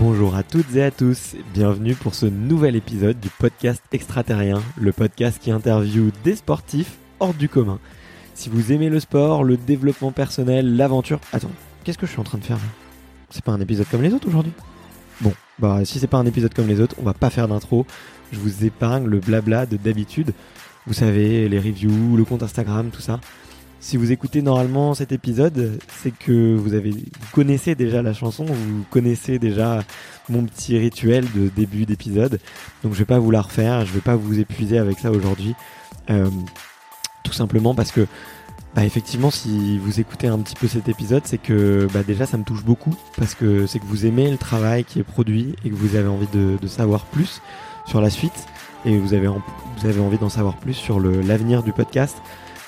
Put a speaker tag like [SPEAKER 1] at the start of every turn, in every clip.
[SPEAKER 1] Bonjour à toutes et à tous, bienvenue pour ce nouvel épisode du podcast Extraterrien, le podcast qui interviewe des sportifs hors du commun. Si vous aimez le sport, le développement personnel, l'aventure... Attends, qu'est-ce que je suis en train de faire là? C'est pas un épisode comme les autres aujourd'hui? Bon, bah si c'est pas un épisode comme les autres, on va pas faire d'intro. Je vous épargne le blabla de d'habitude. Vous savez, les reviews, le compte Instagram, tout ça. Si vous écoutez normalement cet épisode, c'est que vous avez vous connaissez déjà la chanson, vous connaissez déjà mon petit rituel de début d'épisode. Donc je vais pas vous la refaire, je vais pas vous épuiser avec ça aujourd'hui. Euh, tout simplement parce que bah effectivement si vous écoutez un petit peu cet épisode c'est que bah déjà ça me touche beaucoup parce que c'est que vous aimez le travail qui est produit et que vous avez envie de, de savoir plus sur la suite et vous avez, vous avez envie d'en savoir plus sur l'avenir du podcast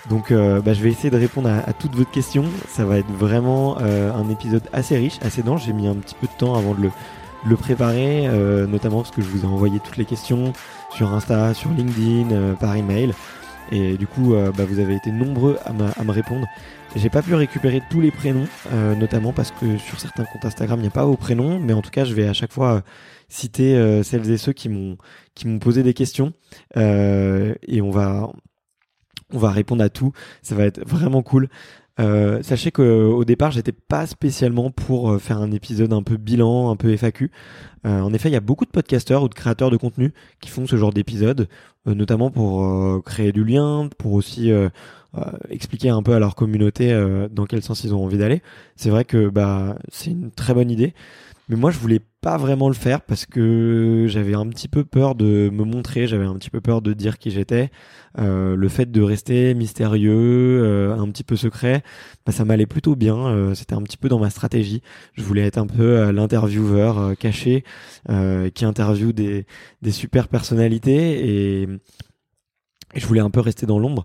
[SPEAKER 1] donc euh, bah, je vais essayer de répondre à, toutes votre questions. Ça va être vraiment euh, un épisode assez riche, assez dense. J'ai mis un petit peu de temps avant de le, préparer, euh, notamment parce que je vous ai envoyé toutes les questions sur Insta, sur LinkedIn, euh, par email. Et du coup, bah, vous avez été nombreux à, me répondre. J'ai pas pu récupérer tous les prénoms, notamment parce que sur certains comptes Instagram, il n'y a pas vos prénoms, mais en tout cas, je vais à chaque fois citer celles et ceux qui m'ont qui m'ont posé des questions. et on va on va répondre à tout. Ça va être vraiment cool. Euh, sachez qu'au départ, j'étais pas spécialement pour euh, faire un épisode un peu bilan, un peu FAQ. Euh, en effet, il y a beaucoup de podcasteurs ou de créateurs de contenu qui font ce genre d'épisode, notamment pour créer du lien, pour aussi expliquer un peu à leur communauté dans quel sens ils ont envie d'aller. C'est vrai que bah c'est une très bonne idée. Mais moi, je voulais pas vraiment le faire parce que j'avais un petit peu peur de me montrer, j'avais un petit peu peur de dire qui j'étais. Euh, le fait de rester mystérieux, euh, un petit peu secret, bah, ça m'allait plutôt bien. Euh, C'était un petit peu dans ma stratégie. Je voulais être un peu euh, l'intervieweur euh, caché qui interviewe des, des super personnalités et, et je voulais un peu rester dans l'ombre.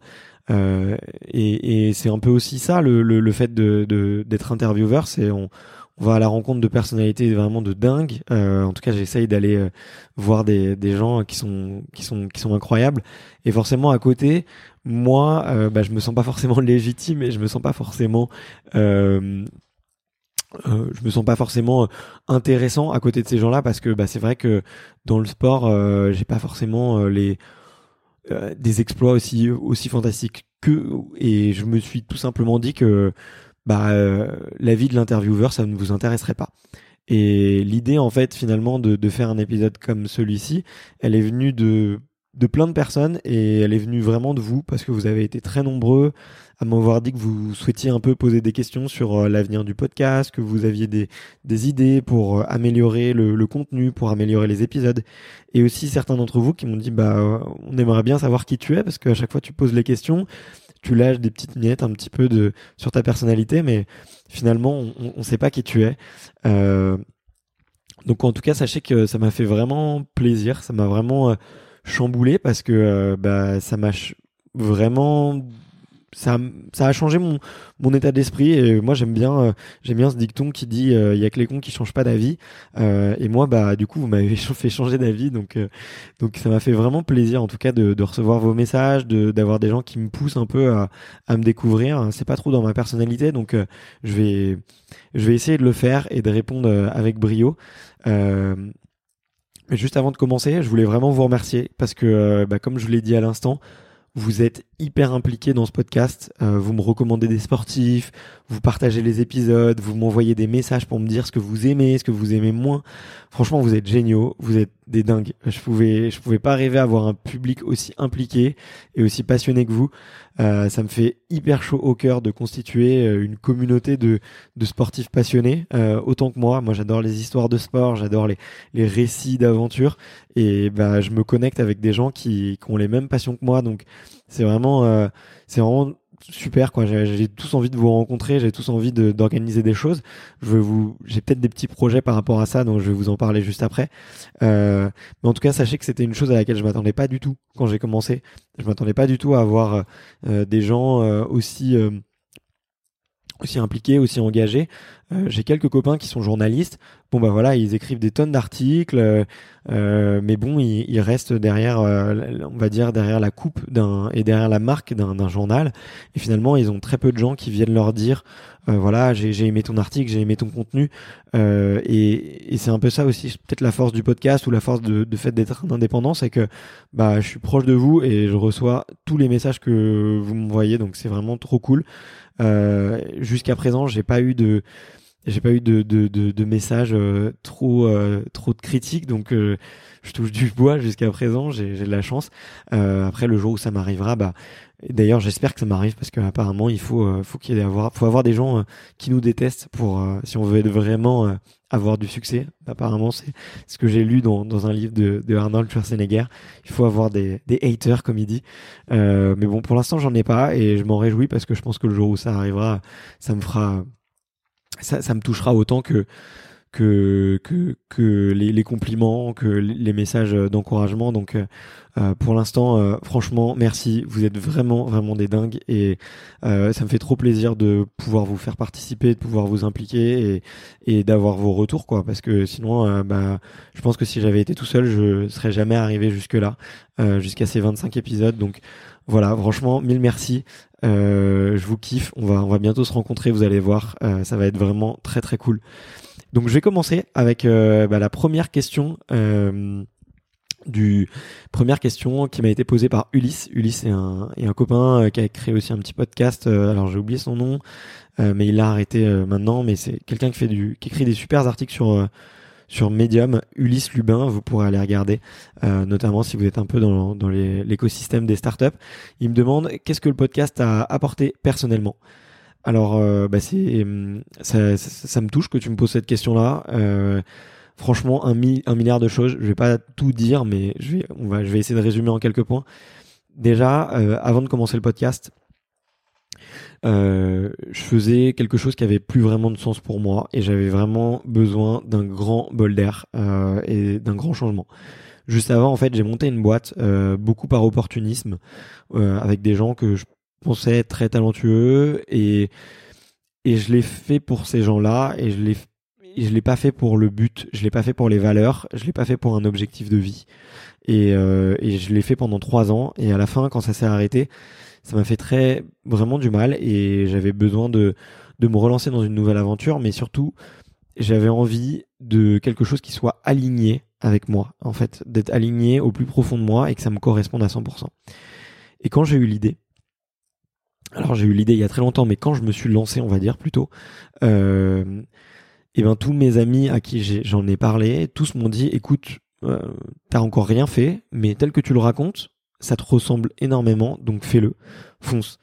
[SPEAKER 1] Euh, et, et c'est un peu aussi ça le, le, le fait de d'être intervieweur, c'est on, on va à la rencontre de personnalités vraiment de dingue. Euh, en tout cas, j'essaye d'aller euh, voir des, des gens qui sont qui sont qui sont incroyables. Et forcément, à côté, moi, euh, bah, je me sens pas forcément légitime et je me sens pas forcément euh, euh, je me sens pas forcément intéressant à côté de ces gens-là parce que bah, c'est vrai que dans le sport, euh, j'ai pas forcément les des exploits aussi aussi fantastiques que et je me suis tout simplement dit que bah euh, la vie de l'intervieweur ça ne vous intéresserait pas. Et l'idée en fait finalement de, de faire un épisode comme celui-ci, elle est venue de de plein de personnes et elle est venue vraiment de vous parce que vous avez été très nombreux à m'avoir dit que vous souhaitiez un peu poser des questions sur euh, l'avenir du podcast, que vous aviez des, des idées pour euh, améliorer le, le, contenu, pour améliorer les épisodes. Et aussi certains d'entre vous qui m'ont dit bah on aimerait bien savoir qui tu es parce qu'à chaque fois tu poses les questions tu lâches des petites miettes un petit peu de sur ta personnalité, mais finalement, on ne sait pas qui tu es. Euh, donc en tout cas, sachez que ça m'a fait vraiment plaisir, ça m'a vraiment euh, chamboulé parce que euh, bah, ça m'a vraiment ça, ça a changé mon, mon état d'esprit et moi j'aime bien euh, j'aime bien ce dicton qui dit il euh, y a que les cons qui changent pas d'avis. Euh, et moi bah du coup vous m'avez fait changer d'avis donc euh, donc ça m'a fait vraiment plaisir en tout cas de, de recevoir vos messages de d'avoir des gens qui me poussent un peu à, à me découvrir. C'est pas trop dans ma personnalité donc je vais je vais essayer de le faire et de répondre avec brio. Mais juste avant de commencer je voulais vraiment vous remercier parce que bah, comme je vous l'ai dit à l'instant vous êtes hyper impliqué dans ce podcast. Euh, vous me recommandez des sportifs, vous partagez les épisodes, vous m'envoyez des messages pour me dire ce que vous aimez, ce que vous aimez moins. Franchement, vous êtes géniaux, vous êtes des dingues. Je pouvais, je pouvais pas rêver avoir un public aussi impliqué et aussi passionné que vous. Euh, ça me fait hyper chaud au cœur de constituer euh, une communauté de, de sportifs passionnés, euh, autant que moi. Moi, j'adore les histoires de sport, j'adore les, les récits d'aventure, et bah, je me connecte avec des gens qui, qui ont les mêmes passions que moi. Donc, c'est vraiment, euh, c'est vraiment super quoi. J'ai tous envie de vous rencontrer, j'ai tous envie d'organiser des choses. J'ai peut-être des petits projets par rapport à ça, donc je vais vous en parler juste après. Euh, mais en tout cas, sachez que c'était une chose à laquelle je m'attendais pas du tout quand j'ai commencé. Je m'attendais pas du tout à avoir euh, des gens aussi aussi impliqués, aussi engagés. Euh, j'ai quelques copains qui sont journalistes. Bon bah voilà, ils écrivent des tonnes d'articles, euh, euh mais bon, ils, ils restent derrière, euh, on va dire derrière la coupe d'un et derrière la marque d'un journal. Et finalement, ils ont très peu de gens qui viennent leur dire, euh, voilà, j'ai aimé ton article, j'ai aimé ton contenu. et, et c'est un peu ça aussi, peut-être la force du podcast ou la force de, de fait d'être indépendant, c'est que bah je suis proche de vous et je reçois tous les messages que vous m'envoyez, donc c'est vraiment trop cool. Euh, Jusqu'à présent, j'ai pas eu de j'ai pas eu de, de, de, de messages euh, trop euh, trop de critiques. Donc euh, je touche du bois jusqu'à présent. J'ai de la chance. Après le jour où ça m'arrivera bah d'ailleurs j'espère que ça m'arrive parce qu'apparemment il faut faut qu'il y ait avoir faut avoir des gens qui nous détestent pour si on veut vraiment avoir du succès. Apparemment c'est ce que j'ai lu dans, dans un livre de, de Arnold Schwarzenegger. Il faut avoir des, des haters comme il dit. Mais bon pour l'instant j'en ai pas et je m'en réjouis parce que je pense que le jour où ça arrivera ça me fera ça, ça me touchera autant que que que, que les, les, compliments, que les messages d'encouragement. Donc, euh, euh, pour l'instant, euh, franchement, merci. Vous êtes vraiment vraiment des dingues et euh, ça me fait trop plaisir de pouvoir vous faire participer, de pouvoir vous impliquer et et d'avoir vos retours, quoi. Parce que sinon, euh, bah, je pense que si j'avais été tout seul, je serais jamais arrivé jusque là, jusqu'à ces 25 épisodes. Donc voilà, franchement, mille merci. Euh, je vous kiffe. On va, on va bientôt se rencontrer. Vous allez voir, euh, ça va être vraiment très très cool. Donc je vais commencer avec euh, bah, la première question. du première question qui m'a été posée par Ulysse. Ulysse est un, est un copain qui a créé aussi un petit podcast. alors j'ai oublié son nom, mais il l'a arrêté maintenant. Mais c'est quelqu'un qui fait du, qui écrit des super articles sur sur Medium, Ulysse Lubin, vous pourrez aller regarder, euh, notamment si vous êtes un peu dans, dans l'écosystème des startups. Il me demande qu'est-ce que le podcast a apporté personnellement? Alors, euh, bah c'est ça, ça, me touche que tu me poses cette question-là. Euh, franchement, un, milliard de choses. Je vais pas tout dire, mais je vais, essayer de résumer en quelques points. Déjà, euh, avant de commencer le podcast, je faisais quelque chose qui avait plus vraiment de sens pour moi et j'avais vraiment besoin d'un grand bol d'air et d'un grand changement. Juste avant, en fait, j'ai monté une boîte beaucoup par opportunisme avec des gens que je pensais très talentueux et et je l'ai fait pour ces gens-là et je l'ai je l'ai pas fait pour le but, je l'ai pas fait pour les valeurs, je l'ai pas fait pour un objectif de vie et, euh, et je l'ai fait pendant trois ans et à la fin, quand ça s'est arrêté, ça m'a fait très vraiment du mal et j'avais besoin de de me relancer dans une nouvelle aventure, mais surtout j'avais envie de quelque chose qui soit aligné avec moi, en fait, d'être aligné au plus profond de moi et que ça me corresponde à 100%. Et quand j'ai eu l'idée, alors j'ai eu l'idée il y a très longtemps, mais quand je me suis lancé, on va dire plutôt, euh, et ben tous mes amis à qui j'en ai, parlé, tous m'ont dit, écoute, euh, t'as encore rien fait, mais tel que tu le racontes, ça te ressemble énormément, donc fais-le, fonce.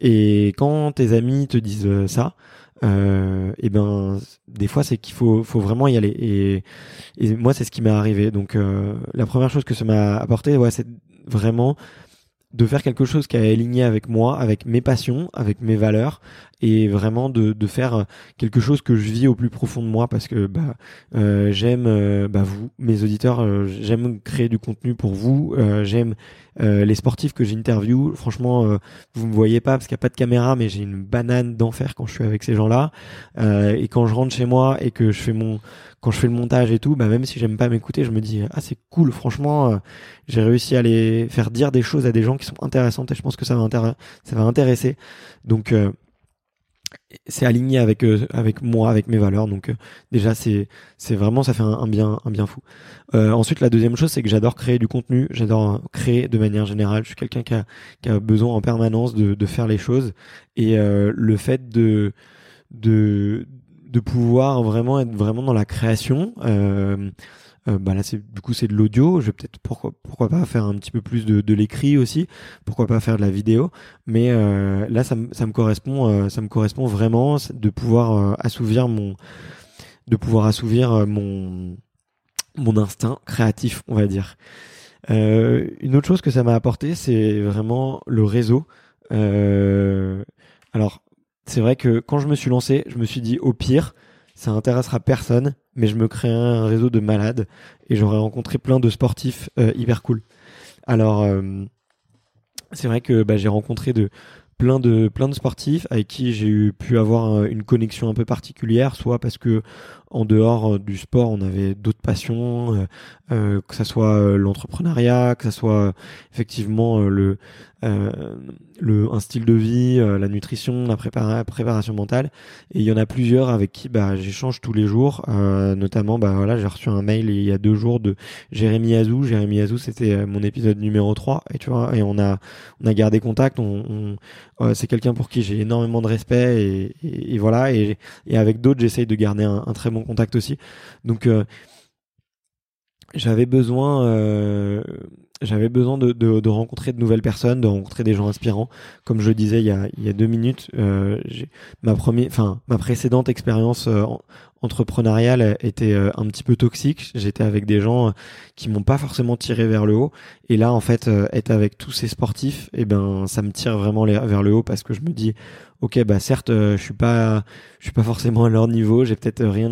[SPEAKER 1] Et quand tes amis te disent euh, ça, euh, et ben des fois c'est qu'il faut vraiment y aller et, moi c'est ce qui m'est arrivé donc euh, la première chose que ça m'a apporté c'est vraiment de faire quelque chose qui est aligné avec moi, avec mes passions, avec mes valeurs, et vraiment de, de faire quelque chose que je vis au plus profond de moi parce que bah, euh, j'aime euh, bah, vous, mes auditeurs, euh, j'aime créer du contenu pour vous, j'aime les sportifs que j'interview. Franchement, vous me voyez pas parce qu'il n'y a pas de caméra, mais j'ai une banane d'enfer quand je suis avec ces gens-là. et quand je rentre chez moi et que je fais mon quand je fais le montage et tout, bah même si j'aime pas m'écouter, je me dis ah c'est cool, franchement, euh, j'ai réussi à les faire dire des choses à des gens qui sont intéressantes et je pense que ça va, ça va intéresser. Donc euh, c'est aligné avec euh, avec moi, avec mes valeurs. Donc euh, déjà c'est c'est vraiment ça fait un, bien un bien fou. Ensuite la deuxième chose c'est que j'adore créer du contenu, j'adore créer de manière générale. Je suis quelqu'un qui a qui a besoin en permanence de de faire les choses et le fait de de de pouvoir vraiment être vraiment dans la création. Euh, euh, bah là, c'est du coup c'est de l'audio. Je vais peut-être pourquoi pourquoi pas faire un petit peu plus de, de l'écrit aussi. Pourquoi pas faire de la vidéo. Mais euh, là, ça, ça me correspond, euh, ça me correspond vraiment de pouvoir euh, assouvir mon, de pouvoir assouvir mon mon instinct créatif, on va dire. une autre chose que ça m'a apporté, c'est vraiment le réseau. alors, c'est vrai que quand je me suis lancé, je me suis dit au pire, ça intéressera personne, mais je me créerai un réseau de malades et j'aurais rencontré plein de sportifs euh, hyper cool. Alors, euh, c'est vrai que bah, j'ai rencontré plein de sportifs avec qui j'ai pu avoir euh, une connexion un peu particulière, soit parce que en dehors du sport, on avait d'autres passions, que ça soit l'entrepreneuriat, que ça soit effectivement le euh, le, un style de vie, euh, la nutrition, la préparation mentale. Et il y en a plusieurs avec qui bah, j'échange tous les jours. Euh, notamment, bah, voilà, j'ai reçu un mail il y a deux jours de Jérémy Azou. Jérémy Azou, c'était mon épisode numéro 3. Et tu vois, et on a, on a gardé contact. On, c'est quelqu'un pour qui j'ai énormément de respect. Et, et, voilà. Et, et avec d'autres, j'essaye de garder un, un, très bon contact aussi. Donc, j'avais besoin j'avais besoin de, rencontrer de nouvelles personnes, de rencontrer des gens inspirants. Comme je disais il y a, il y deux minutes, euh, ma première, enfin ma précédente expérience euh, entrepreneuriale était euh, un petit peu toxique. J'étais avec des gens euh, qui m'ont pas forcément tiré vers le haut. Et là, en fait, être avec tous ces sportifs, eh ben, ça me tire vraiment vers le haut parce que je me dis, ok, bah certes, euh, je suis pas, je suis pas forcément à leur niveau, j'ai peut-être rien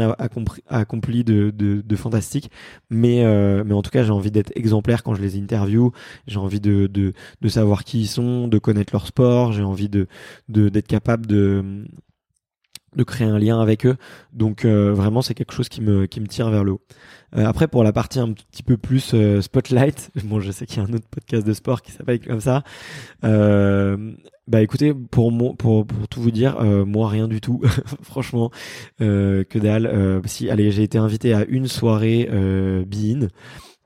[SPEAKER 1] accompli, de, fantastique, mais euh, mais en tout cas, j'ai envie d'être exemplaire quand je les interview, j'ai envie de, savoir qui ils sont, de connaître leur sport, j'ai envie d'être capable de de créer un lien avec eux. Donc euh, vraiment, c'est quelque chose qui me qui me tire vers le haut. Euh, après, pour la partie un petit peu plus euh, spotlight, bon, je sais qu'il y a un autre podcast de sport qui s'appelle comme ça. bah écoutez, pour moi, pour pour tout vous dire, moi rien du tout, franchement, que dalle. si, allez, j'ai été invité à une soirée euh, Bein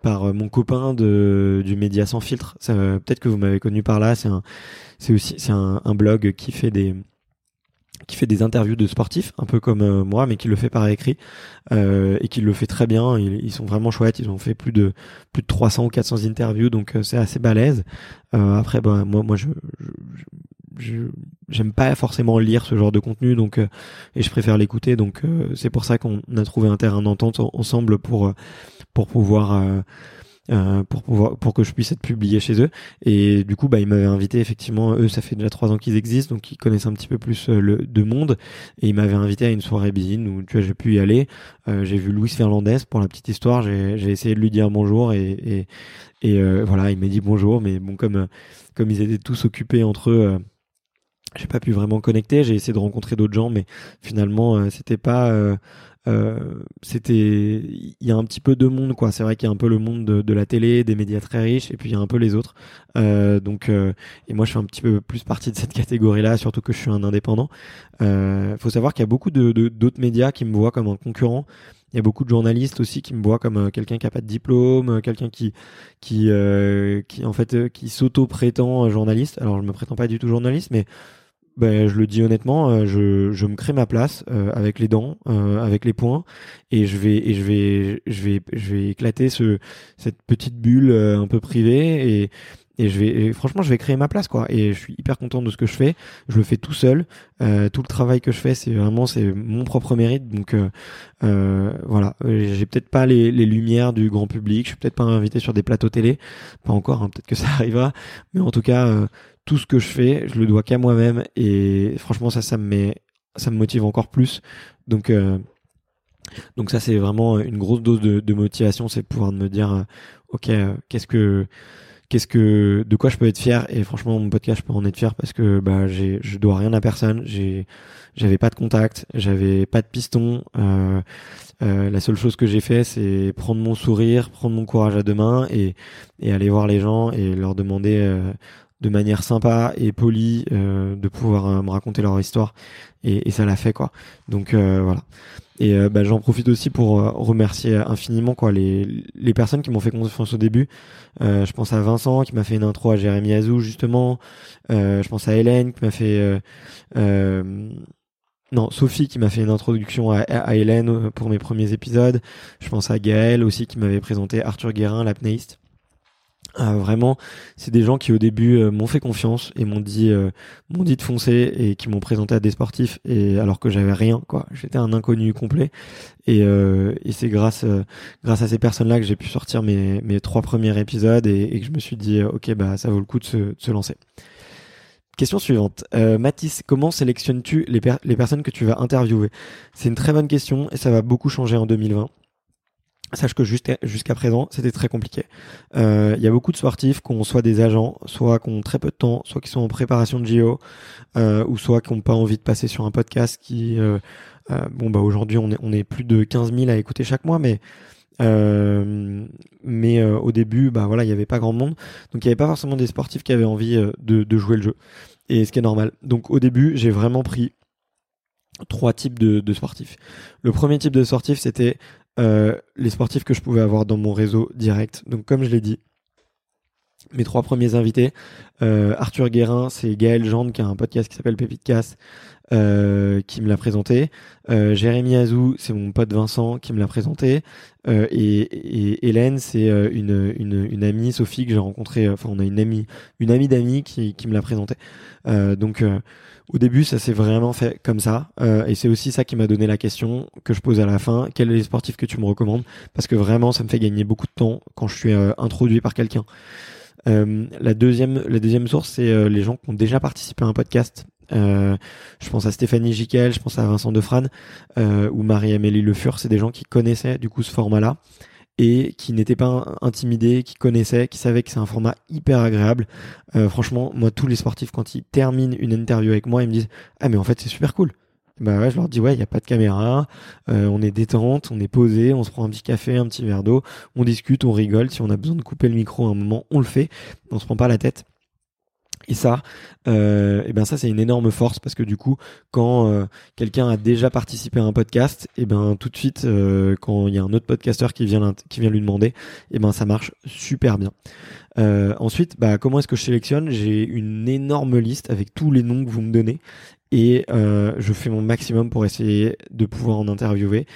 [SPEAKER 1] par mon copain de du média sans filtre. Peut-être que vous m'avez connu par là. C'est aussi un blog qui fait des qui fait des interviews de sportifs, un peu comme euh, moi, mais qui le fait par écrit euh, et qui le fait très bien. Ils, sont vraiment chouettes. Ils ont fait plus de plus de 300 ou 400 interviews, donc euh, c'est assez balèze. Euh, après, bah, moi, moi, je, je, j'aime pas forcément lire ce genre de contenu, donc et je préfère l'écouter. Donc c'est pour ça qu'on a trouvé un terrain d'entente ensemble pour pour pouvoir euh, pour pouvoir pour que je puisse être publié chez eux. Et du coup bah ils m'avaient invité effectivement eux ça fait déjà trois ans qu'ils existent donc ils connaissent un petit peu plus euh, le de monde et ils m'avaient invité à une soirée bine où tu vois j'ai pu y aller. Euh, j'ai vu Louis Fernandez pour la petite histoire. J'ai essayé de lui dire bonjour et et, voilà il m'a dit bonjour. Mais bon comme comme ils étaient tous occupés entre eux j'ai pas pu vraiment connecter. J'ai essayé de rencontrer d'autres gens mais finalement c'était pas euh, c'était il y a un petit peu de monde quoi. C'est vrai qu'il y a un peu le monde de, de, la télé des médias très riches et puis il y a un peu les autres. Euh, donc euh, et moi je fais un petit peu plus partie de cette catégorie là surtout que je suis un indépendant. Euh, faut savoir qu'il y a beaucoup de d'autres médias qui me voient comme un concurrent. Il y a beaucoup de journalistes aussi qui me voient comme euh, quelqu'un qui a pas de diplôme, quelqu'un qui qui qui en fait qui s'auto prétend journaliste. Alors je me prétends pas du tout journaliste, mais ben, je le dis honnêtement, euh, je, je me crée ma place euh, avec les dents, euh, avec les poings, et je vais et je vais je vais je vais éclater ce cette petite bulle un peu privée et et je vais franchement je vais créer ma place quoi. Et je suis hyper content de ce que je fais. Je le fais tout seul. Tout le travail que je fais c'est vraiment c'est mon propre mérite. Donc euh, voilà. J'ai peut-être pas les, les lumières du grand public. Je suis peut-être pas invité sur des plateaux télé. Pas encore hein, peut-être que ça arrivera. Mais en tout cas tout ce que je fais, je le dois qu'à moi-même et franchement ça ça me met ça me motive encore plus. Donc euh, donc ça c'est vraiment une grosse dose de, de motivation, c'est pouvoir me dire euh, OK, euh, qu'est-ce que qu'est-ce que de quoi je peux être fier et franchement mon podcast je peux en être fier parce que bah j'ai je dois rien à personne, j'ai j'avais pas de contact, j'avais pas de piston euh, la seule chose que j'ai fait, c'est prendre mon sourire, prendre mon courage à deux mains et, et aller voir les gens et leur demander de manière sympa et polie de pouvoir me raconter leur histoire et, et ça l'a fait quoi. Donc voilà. Et euh, bah, j'en profite aussi pour euh, remercier infiniment quoi les, les personnes qui m'ont fait confiance au début. Euh, je pense à Vincent qui m'a fait une intro à Jérémy Azou justement. je pense à Hélène qui m'a fait non, Sophie qui m'a fait une introduction à, à, Hélène pour mes premiers épisodes. Je pense à Gaël aussi qui m'avait présenté Arthur Guérin, l'apnéiste. Euh, vraiment, c'est des gens qui au début euh, m'ont fait confiance et m'ont dit, euh, m'ont dit de foncer et qui m'ont présenté à des sportifs et alors que j'avais rien, quoi. J'étais un inconnu complet et, et c'est grâce, grâce à ces personnes-là que j'ai pu sortir mes, mes trois premiers épisodes et, que je me suis dit, ok, bah ça vaut le coup de se, de se lancer. Question suivante. Mathis, comment sélectionnes-tu les, les personnes que tu vas interviewer? C'est une très bonne question et ça va beaucoup changer en 2020. Sache que jusqu'à présent, c'était très compliqué. Euh, il y a beaucoup de sportifs qui ont soit des agents, soit qui ont très peu de temps, soit qui sont en préparation de JO, euh, ou soit qui n'ont pas envie de passer sur un podcast qui... Euh, bon, bah aujourd'hui, on est, plus de 15 000 à écouter chaque mois, mais... mais au début, bah voilà, il n'y avait pas grand monde, donc il n'y avait pas forcément des sportifs qui avaient envie de, jouer le jeu, et ce qui est normal. Donc au début, j'ai vraiment pris trois types de, sportifs. Le premier type de sportif, c'était euh, les sportifs que je pouvais avoir dans mon réseau direct. Donc comme je l'ai dit, mes trois premiers invités, euh, Arthur Guérin, c'est Gaël Jande qui a un podcast qui s'appelle Pépite Casse, euh, qui me l'a présenté. Jérémy Azou, c'est mon pote Vincent qui me l'a présenté. Et, Hélène, c'est une, amie, Sophie, que j'ai rencontrée. Enfin, on a une amie, une amie d'amis qui, qui me l'a présenté. donc au début, ça s'est vraiment fait comme ça. Euh, et c'est aussi ça qui m'a donné la question que je pose à la fin. Quels sont les sportifs que tu me recommandes? Parce que vraiment, ça me fait gagner beaucoup de temps quand je suis euh, introduit par quelqu'un. Euh, la deuxième, la deuxième source, c'est les gens qui ont déjà participé à un podcast. je pense à Stéphanie Giquel, je pense à Vincent Defrane ou Marie-Amélie Le Fur. C'est des gens qui connaissaient du coup ce format-là et qui n'étaient pas intimidés, qui connaissaient, qui savaient que c'est un format hyper agréable. Euh, franchement, moi, tous les sportifs, quand ils terminent une interview avec moi, ils me disent Ah, mais en fait, c'est super cool. Bah ouais, je leur dis ouais, il y a pas de caméra, euh, on est détente, on est posé, on se prend un petit café, un petit verre d'eau, on discute, on rigole. Si on a besoin de couper le micro à un moment, on le fait. On se prend pas la tête. Et ça, euh, et eh ben ça c'est une énorme force parce que du coup, quand euh, quelqu'un a déjà participé à un podcast, et eh ben tout de suite, euh, quand il y a un autre podcasteur qui vient qui vient lui demander, et eh ben ça marche super bien. Euh, ensuite, bah comment est-ce que je sélectionne? J'ai une énorme liste avec tous les noms que vous me donnez et je fais mon maximum pour essayer de pouvoir en interviewer.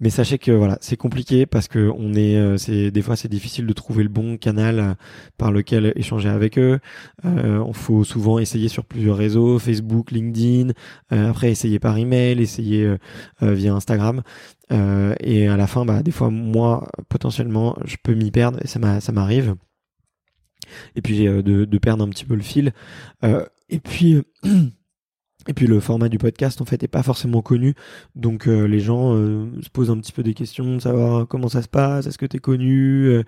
[SPEAKER 1] Mais sachez que voilà, c'est compliqué parce que on est, euh, c'est des fois c'est difficile de trouver le bon canal euh, par lequel échanger avec eux. Euh, il faut souvent essayer sur plusieurs réseaux, Facebook, LinkedIn, après essayer par email, essayer via Instagram. et à la fin, bah des fois moi potentiellement je peux m'y perdre et ça ça m'arrive. Et puis de, de perdre un petit peu le fil. et puis Et puis le format du podcast en fait est pas forcément connu, donc euh, les gens euh, se posent un petit peu des questions de savoir comment ça se passe, est-ce que tu es connu, euh,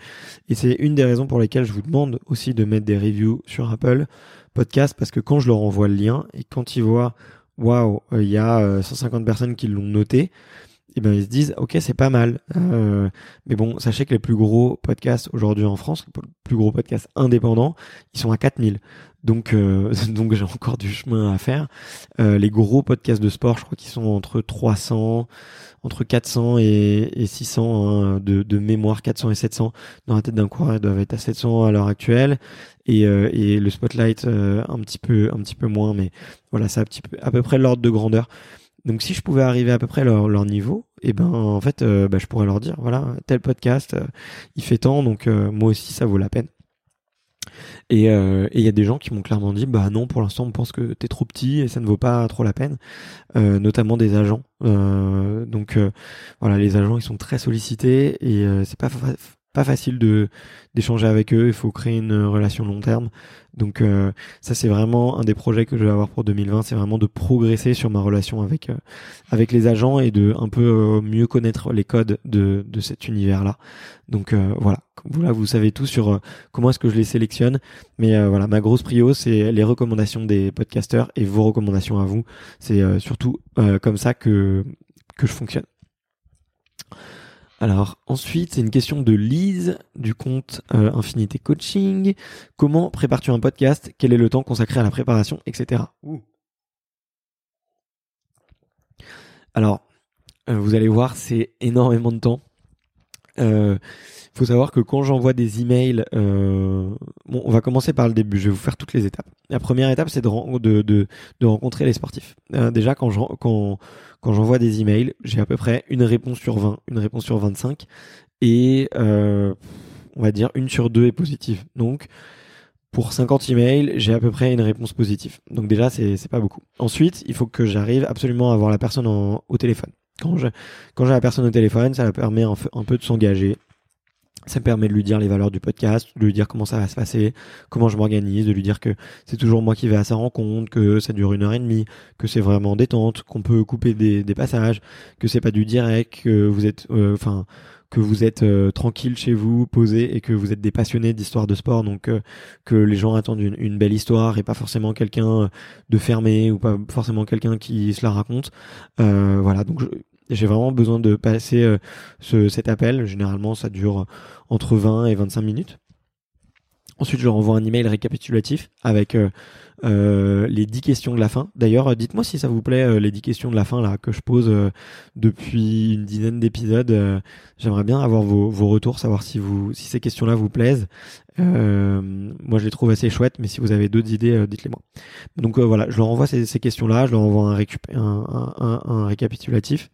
[SPEAKER 1] et c'est une des raisons pour lesquelles je vous demande aussi de mettre des reviews sur Apple Podcast parce que quand je leur envoie le lien et quand ils voient waouh il y a 150 personnes qui l'ont noté, eh ben ils se disent ok c'est pas mal mais bon sachez que les plus gros podcasts aujourd'hui en France les plus gros podcasts indépendants ils sont à 4000 donc, euh, donc j'ai encore du chemin à faire. Euh, les gros podcasts de sport, je crois qu'ils sont entre 300, entre 400 et, et 600 hein, de, mémoire, 400 et 700 dans la tête d'un coureur, ils doivent être à 700 à l'heure actuelle. Et, euh, le spotlight un petit peu, un petit peu moins, mais voilà, c'est à peu près l'ordre de grandeur. Donc si je pouvais arriver à peu près leur, leur niveau, eh ben en fait, bah, je pourrais leur dire voilà tel podcast, il fait tant, donc moi aussi ça vaut la peine. Euh, et il y a des gens qui m'ont clairement dit bah non pour l'instant on pense que t'es trop petit et ça ne vaut pas trop la peine, euh, notamment des agents. Euh, donc voilà les agents ils sont très sollicités et c'est pas pas facile de d'échanger avec eux. Il faut créer une relation long terme. Donc euh, ça c'est vraiment un des projets que je vais avoir pour 2020, c'est vraiment de progresser sur ma relation avec euh, avec les agents et de un peu euh, mieux connaître les codes de de cet univers là. Donc voilà, vous là vous savez tout sur comment est-ce que je les sélectionne, mais voilà ma grosse prio c'est les recommandations des podcasteurs et vos recommandations à vous. C'est surtout comme ça que que je fonctionne. Alors ensuite, c'est une question de Lise du compte euh, Infinité Coaching. Comment prépares-tu un podcast? Quel est le temps consacré à la préparation, etc. Alors, euh, vous allez voir, c'est énormément de temps. Euh, faut savoir que quand j'envoie des emails, euh, bon, on va commencer par le début. Je vais vous faire toutes les étapes. La première étape, c'est de, rencontrer les sportifs. Euh, déjà, quand je, quand, quand j'envoie des emails, j'ai à peu près une réponse sur 20, une réponse sur 25, et euh, on va dire une sur deux est positive. Donc, pour 50 emails, j'ai à peu près une réponse positive. Donc déjà, c'est, pas beaucoup. Ensuite, il faut que j'arrive absolument à avoir la personne au téléphone. Quand, je, quand j'ai la personne au téléphone, ça permet un, peu de s'engager, ça me permet de lui dire les valeurs du podcast, de lui dire comment ça va se passer, comment je m'organise, de lui dire que c'est toujours moi qui vais à sa rencontre, que ça dure une heure et demie, que c'est vraiment détente, qu'on peut couper des, des, passages, que c'est pas du direct, que vous êtes, euh, enfin, que vous êtes euh, tranquille chez vous, posé, et que vous êtes des passionnés d'histoire de sport, donc euh, que les gens attendent une, une, belle histoire et pas forcément quelqu'un de fermé ou pas forcément quelqu'un qui se la raconte. voilà, donc je, j'ai vraiment besoin de passer euh, ce, cet appel. Généralement, ça dure entre 20 et 25 minutes. Ensuite, je leur envoie un email récapitulatif avec euh, euh, les 10 questions de la fin. D'ailleurs, dites-moi si ça vous plaît les 10 questions de la fin là que je pose depuis une dizaine d'épisodes. J'aimerais bien avoir vos, vos, retours, savoir si vous si ces questions-là vous plaisent. moi, je les trouve assez chouettes, mais si vous avez d'autres idées, dites-les moi. Donc voilà, je leur envoie ces, ces questions-là, je leur envoie un, récup un, un, un récapitulatif.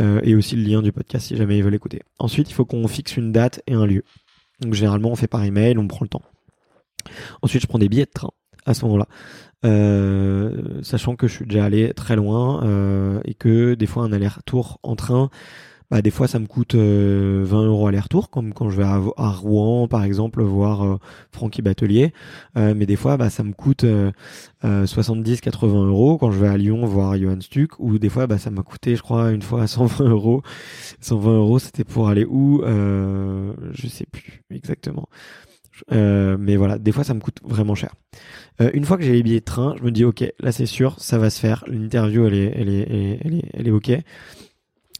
[SPEAKER 1] Euh, et aussi le lien du podcast si jamais ils veulent écouter. Ensuite, il faut qu'on fixe une date et un lieu. Donc généralement, on fait par email, on prend le temps. Ensuite, je prends des billets de train à ce moment-là. Euh, sachant que je suis déjà allé très loin euh, et que des fois un aller-retour en train bah, des fois ça me coûte 20 euh, euros aller-retour, comme quand je vais à, Rouen par exemple voir euh, Francky Batelier, euh, mais des fois bah, ça me coûte 70-80 euros quand je vais à Lyon voir Johan Stuck, ou des fois bah, ça m'a coûté je crois une fois 120 euros. 120 euros c'était pour aller où Je sais plus exactement. Euh, mais voilà, des fois ça me coûte vraiment cher. Euh, une fois que j'ai les billets de train, je me dis ok, là c'est sûr, ça va se faire. L'interview elle est, elle est, elle est, elle est, elle est ok.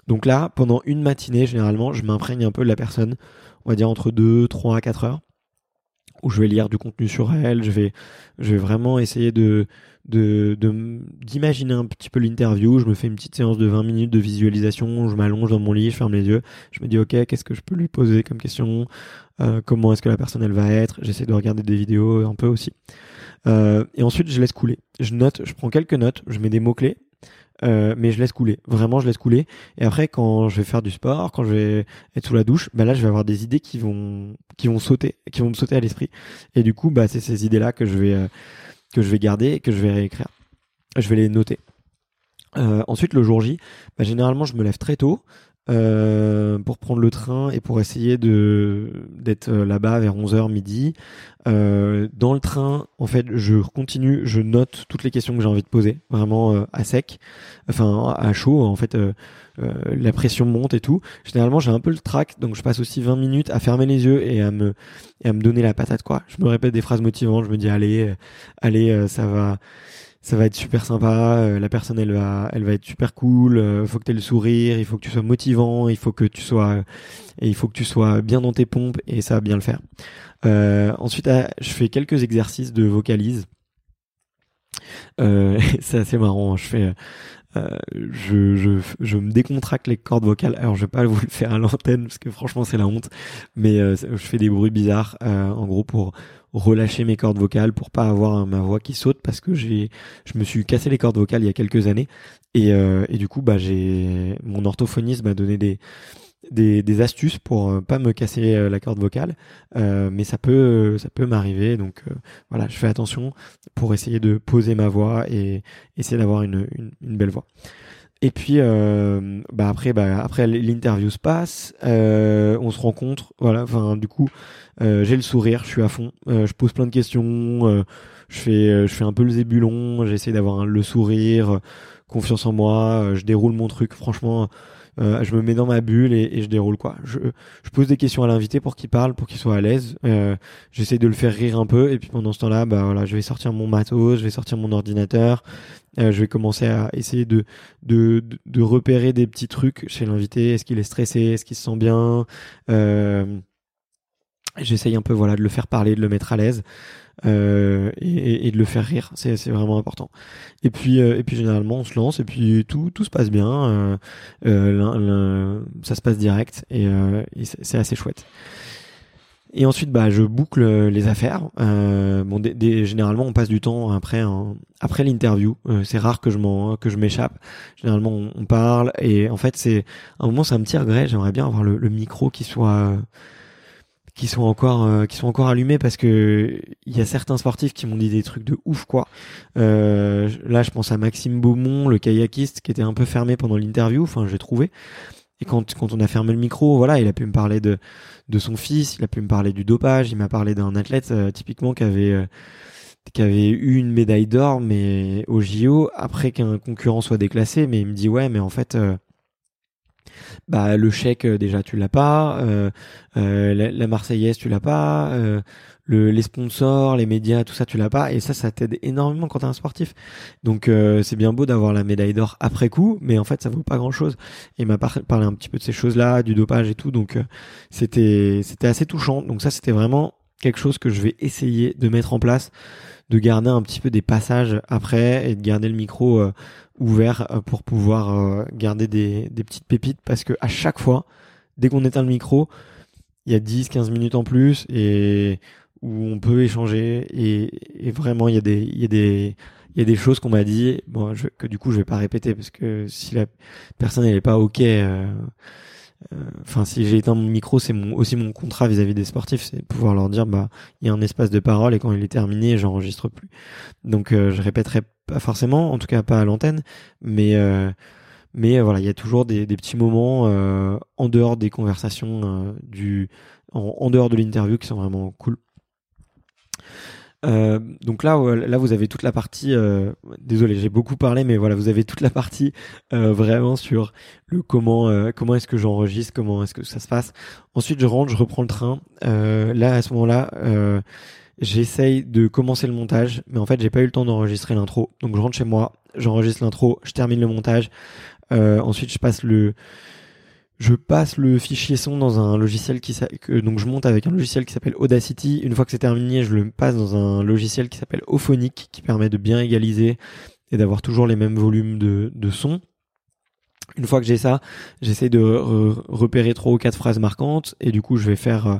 [SPEAKER 1] Donc là, pendant une matinée, généralement, je m'imprègne un peu de la personne, on va dire entre 2, 3 à 4 heures, où je vais lire du contenu sur elle, je vais, je vais vraiment essayer de, de, d'imaginer un petit peu l'interview, je me fais une petite séance de 20 minutes de visualisation, je m'allonge dans mon lit, je ferme les yeux, je me dis ok, qu'est-ce que je peux lui poser comme question, euh, comment est-ce que la personne elle va être, j'essaie de regarder des vidéos un peu aussi. Euh, et ensuite je laisse couler, je note, je prends quelques notes, je mets des mots-clés, euh, mais je laisse couler. Vraiment, je laisse couler. Et après, quand je vais faire du sport, quand je vais être sous la douche, bah là, je vais avoir des idées qui vont, qui vont sauter, qui vont me sauter à l'esprit. Et du coup, bah, c'est ces idées-là que je vais, euh, que je vais garder et que je vais réécrire. Je vais les noter. Euh, ensuite, le jour J, bah, généralement, je me lève très tôt. Euh, pour prendre le train et pour essayer de d'être euh, là-bas vers 11h midi. Euh, dans le train, en fait, je continue, je note toutes les questions que j'ai envie de poser, vraiment euh, à sec, enfin à chaud. En fait, la pression monte et tout. Généralement, j'ai un peu le trac, donc je passe aussi 20 minutes à fermer les yeux et à me et à me donner la patate quoi. Je me répète des phrases motivantes, je me dis allez, allez, ça va ça va être super sympa, euh, la personne elle va elle va être super cool, euh, faut que tu aies le sourire, il faut que tu sois motivant, il faut que tu sois et il faut que tu sois bien dans tes pompes et ça va bien le faire. Euh, ensuite ah, je fais quelques exercices de vocalise. c'est assez marrant, hein. je fais je, je, je me décontracte les cordes vocales. Alors je vais pas vous le faire à l'antenne parce que franchement c'est la honte, mais je fais des bruits bizarres en gros pour relâcher mes cordes vocales pour pas avoir ma voix qui saute parce que j'ai je me suis cassé les cordes vocales il y a quelques années et, euh, et du coup bah j'ai mon orthophoniste m'a donné des des, astuces pour euh, pas me casser euh, la corde vocale, euh, mais ça peut ça peut m'arriver. Donc voilà, je fais attention pour essayer de poser ma voix et essayer d'avoir une, une, belle voix. Et puis euh, bah après bah après l'interview se passe, euh, on se rencontre, voilà. Enfin du coup euh, j'ai le sourire, je suis à fond, euh, je pose plein de questions, euh, je fais je fais un peu le zébulon, j'essaie d'avoir le sourire, confiance en moi, je déroule mon truc. Franchement Euh, je me mets dans ma bulle et, et je déroule quoi. Je, je, pose des questions à l'invité pour qu'il parle, pour qu'il soit à l'aise. Euh, J'essaie de le faire rire un peu et puis pendant ce temps-là, bah voilà, je vais sortir mon matos, je vais sortir mon ordinateur, euh, je vais commencer à essayer de, de, de, repérer des petits trucs chez l'invité. Est-ce qu'il est stressé? Est-ce qu'il se sent bien? Euh, J'essaye un peu voilà de le faire parler, de le mettre à l'aise. Euh, et, et, de le faire rire. C'est, c'est vraiment important. Et puis, euh, et puis généralement, on se lance et puis tout, tout se passe bien. Euh, euh ça se passe direct et, et c'est, assez chouette. Et ensuite, bah, je boucle les affaires. bon, généralement, on passe du temps après, après l'interview. c'est rare que je m'en, que je m'échappe. Généralement, on, parle et en fait, c'est un moment, c'est un petit regret. J'aimerais bien avoir le, le micro qui soit qui sont encore euh, qui sont encore allumés parce que il y a certains sportifs qui m'ont dit des trucs de ouf quoi. Euh, là, je pense à Maxime Beaumont, le kayakiste, qui était un peu fermé pendant l'interview. Enfin, j'ai trouvé. Et quand quand on a fermé le micro, voilà, il a pu me parler de de son fils, il a pu me parler du dopage, il m'a parlé d'un athlète euh, typiquement qui avait euh, qui avait eu une médaille d'or mais au JO après qu'un concurrent soit déclassé mais il me dit ouais mais en fait bah le chèque euh, déjà tu l'as pas, euh, euh, la, Marseillaise tu l'as pas, le, les sponsors, les médias, tout ça tu l'as pas, et ça ça t'aide énormément quand t'es un sportif. Donc c'est bien beau d'avoir la médaille d'or après coup, mais en fait ça vaut pas grand chose. Et il m'a parlé un petit peu de ces choses là, du dopage et tout, donc c'était c'était assez touchant. Donc ça c'était vraiment quelque chose que je vais essayer de mettre en place de garder un petit peu des passages après et de garder le micro euh, ouvert euh, pour pouvoir euh, garder des, petites pépites parce que à chaque fois, dès qu'on éteint le micro, il y a 10, 15 minutes en plus et où on peut échanger et, vraiment il y a des, il y a des, il y a des choses qu'on m'a dit, que du coup je vais pas répéter parce que si la personne elle est pas ok, euh, enfin si j'ai éteint mon micro c'est mon, aussi mon contrat vis-à-vis des sportifs c'est pouvoir leur dire bah il y a un espace de parole et quand il est terminé j'enregistre plus. Donc euh, je répéterai pas forcément en tout cas pas à l'antenne mais euh, mais voilà il y a toujours des, des petits moments en dehors des conversations du en, en, dehors de l'interview qui sont vraiment cool euh, donc là, là, vous avez toute la partie. Euh, désolé, j'ai beaucoup parlé, mais voilà, vous avez toute la partie euh, vraiment sur le comment, euh, comment est-ce que j'enregistre, comment est-ce que ça se passe. Ensuite, je rentre, je reprends le train. Euh, là, à ce moment-là, j'essaye de commencer le montage, mais en fait, j'ai pas eu le temps d'enregistrer l'intro. Donc, je rentre chez moi, j'enregistre l'intro, je termine le montage. ensuite, je passe le je passe le fichier son dans un logiciel qui donc je monte avec un logiciel qui s'appelle Audacity. Une fois que c'est terminé, je le passe dans un logiciel qui s'appelle Ophonic qui permet de bien égaliser et d'avoir toujours les mêmes volumes de, son. Une fois que j'ai ça, j'essaie de repérer trois ou quatre phrases marquantes et du coup je vais faire euh,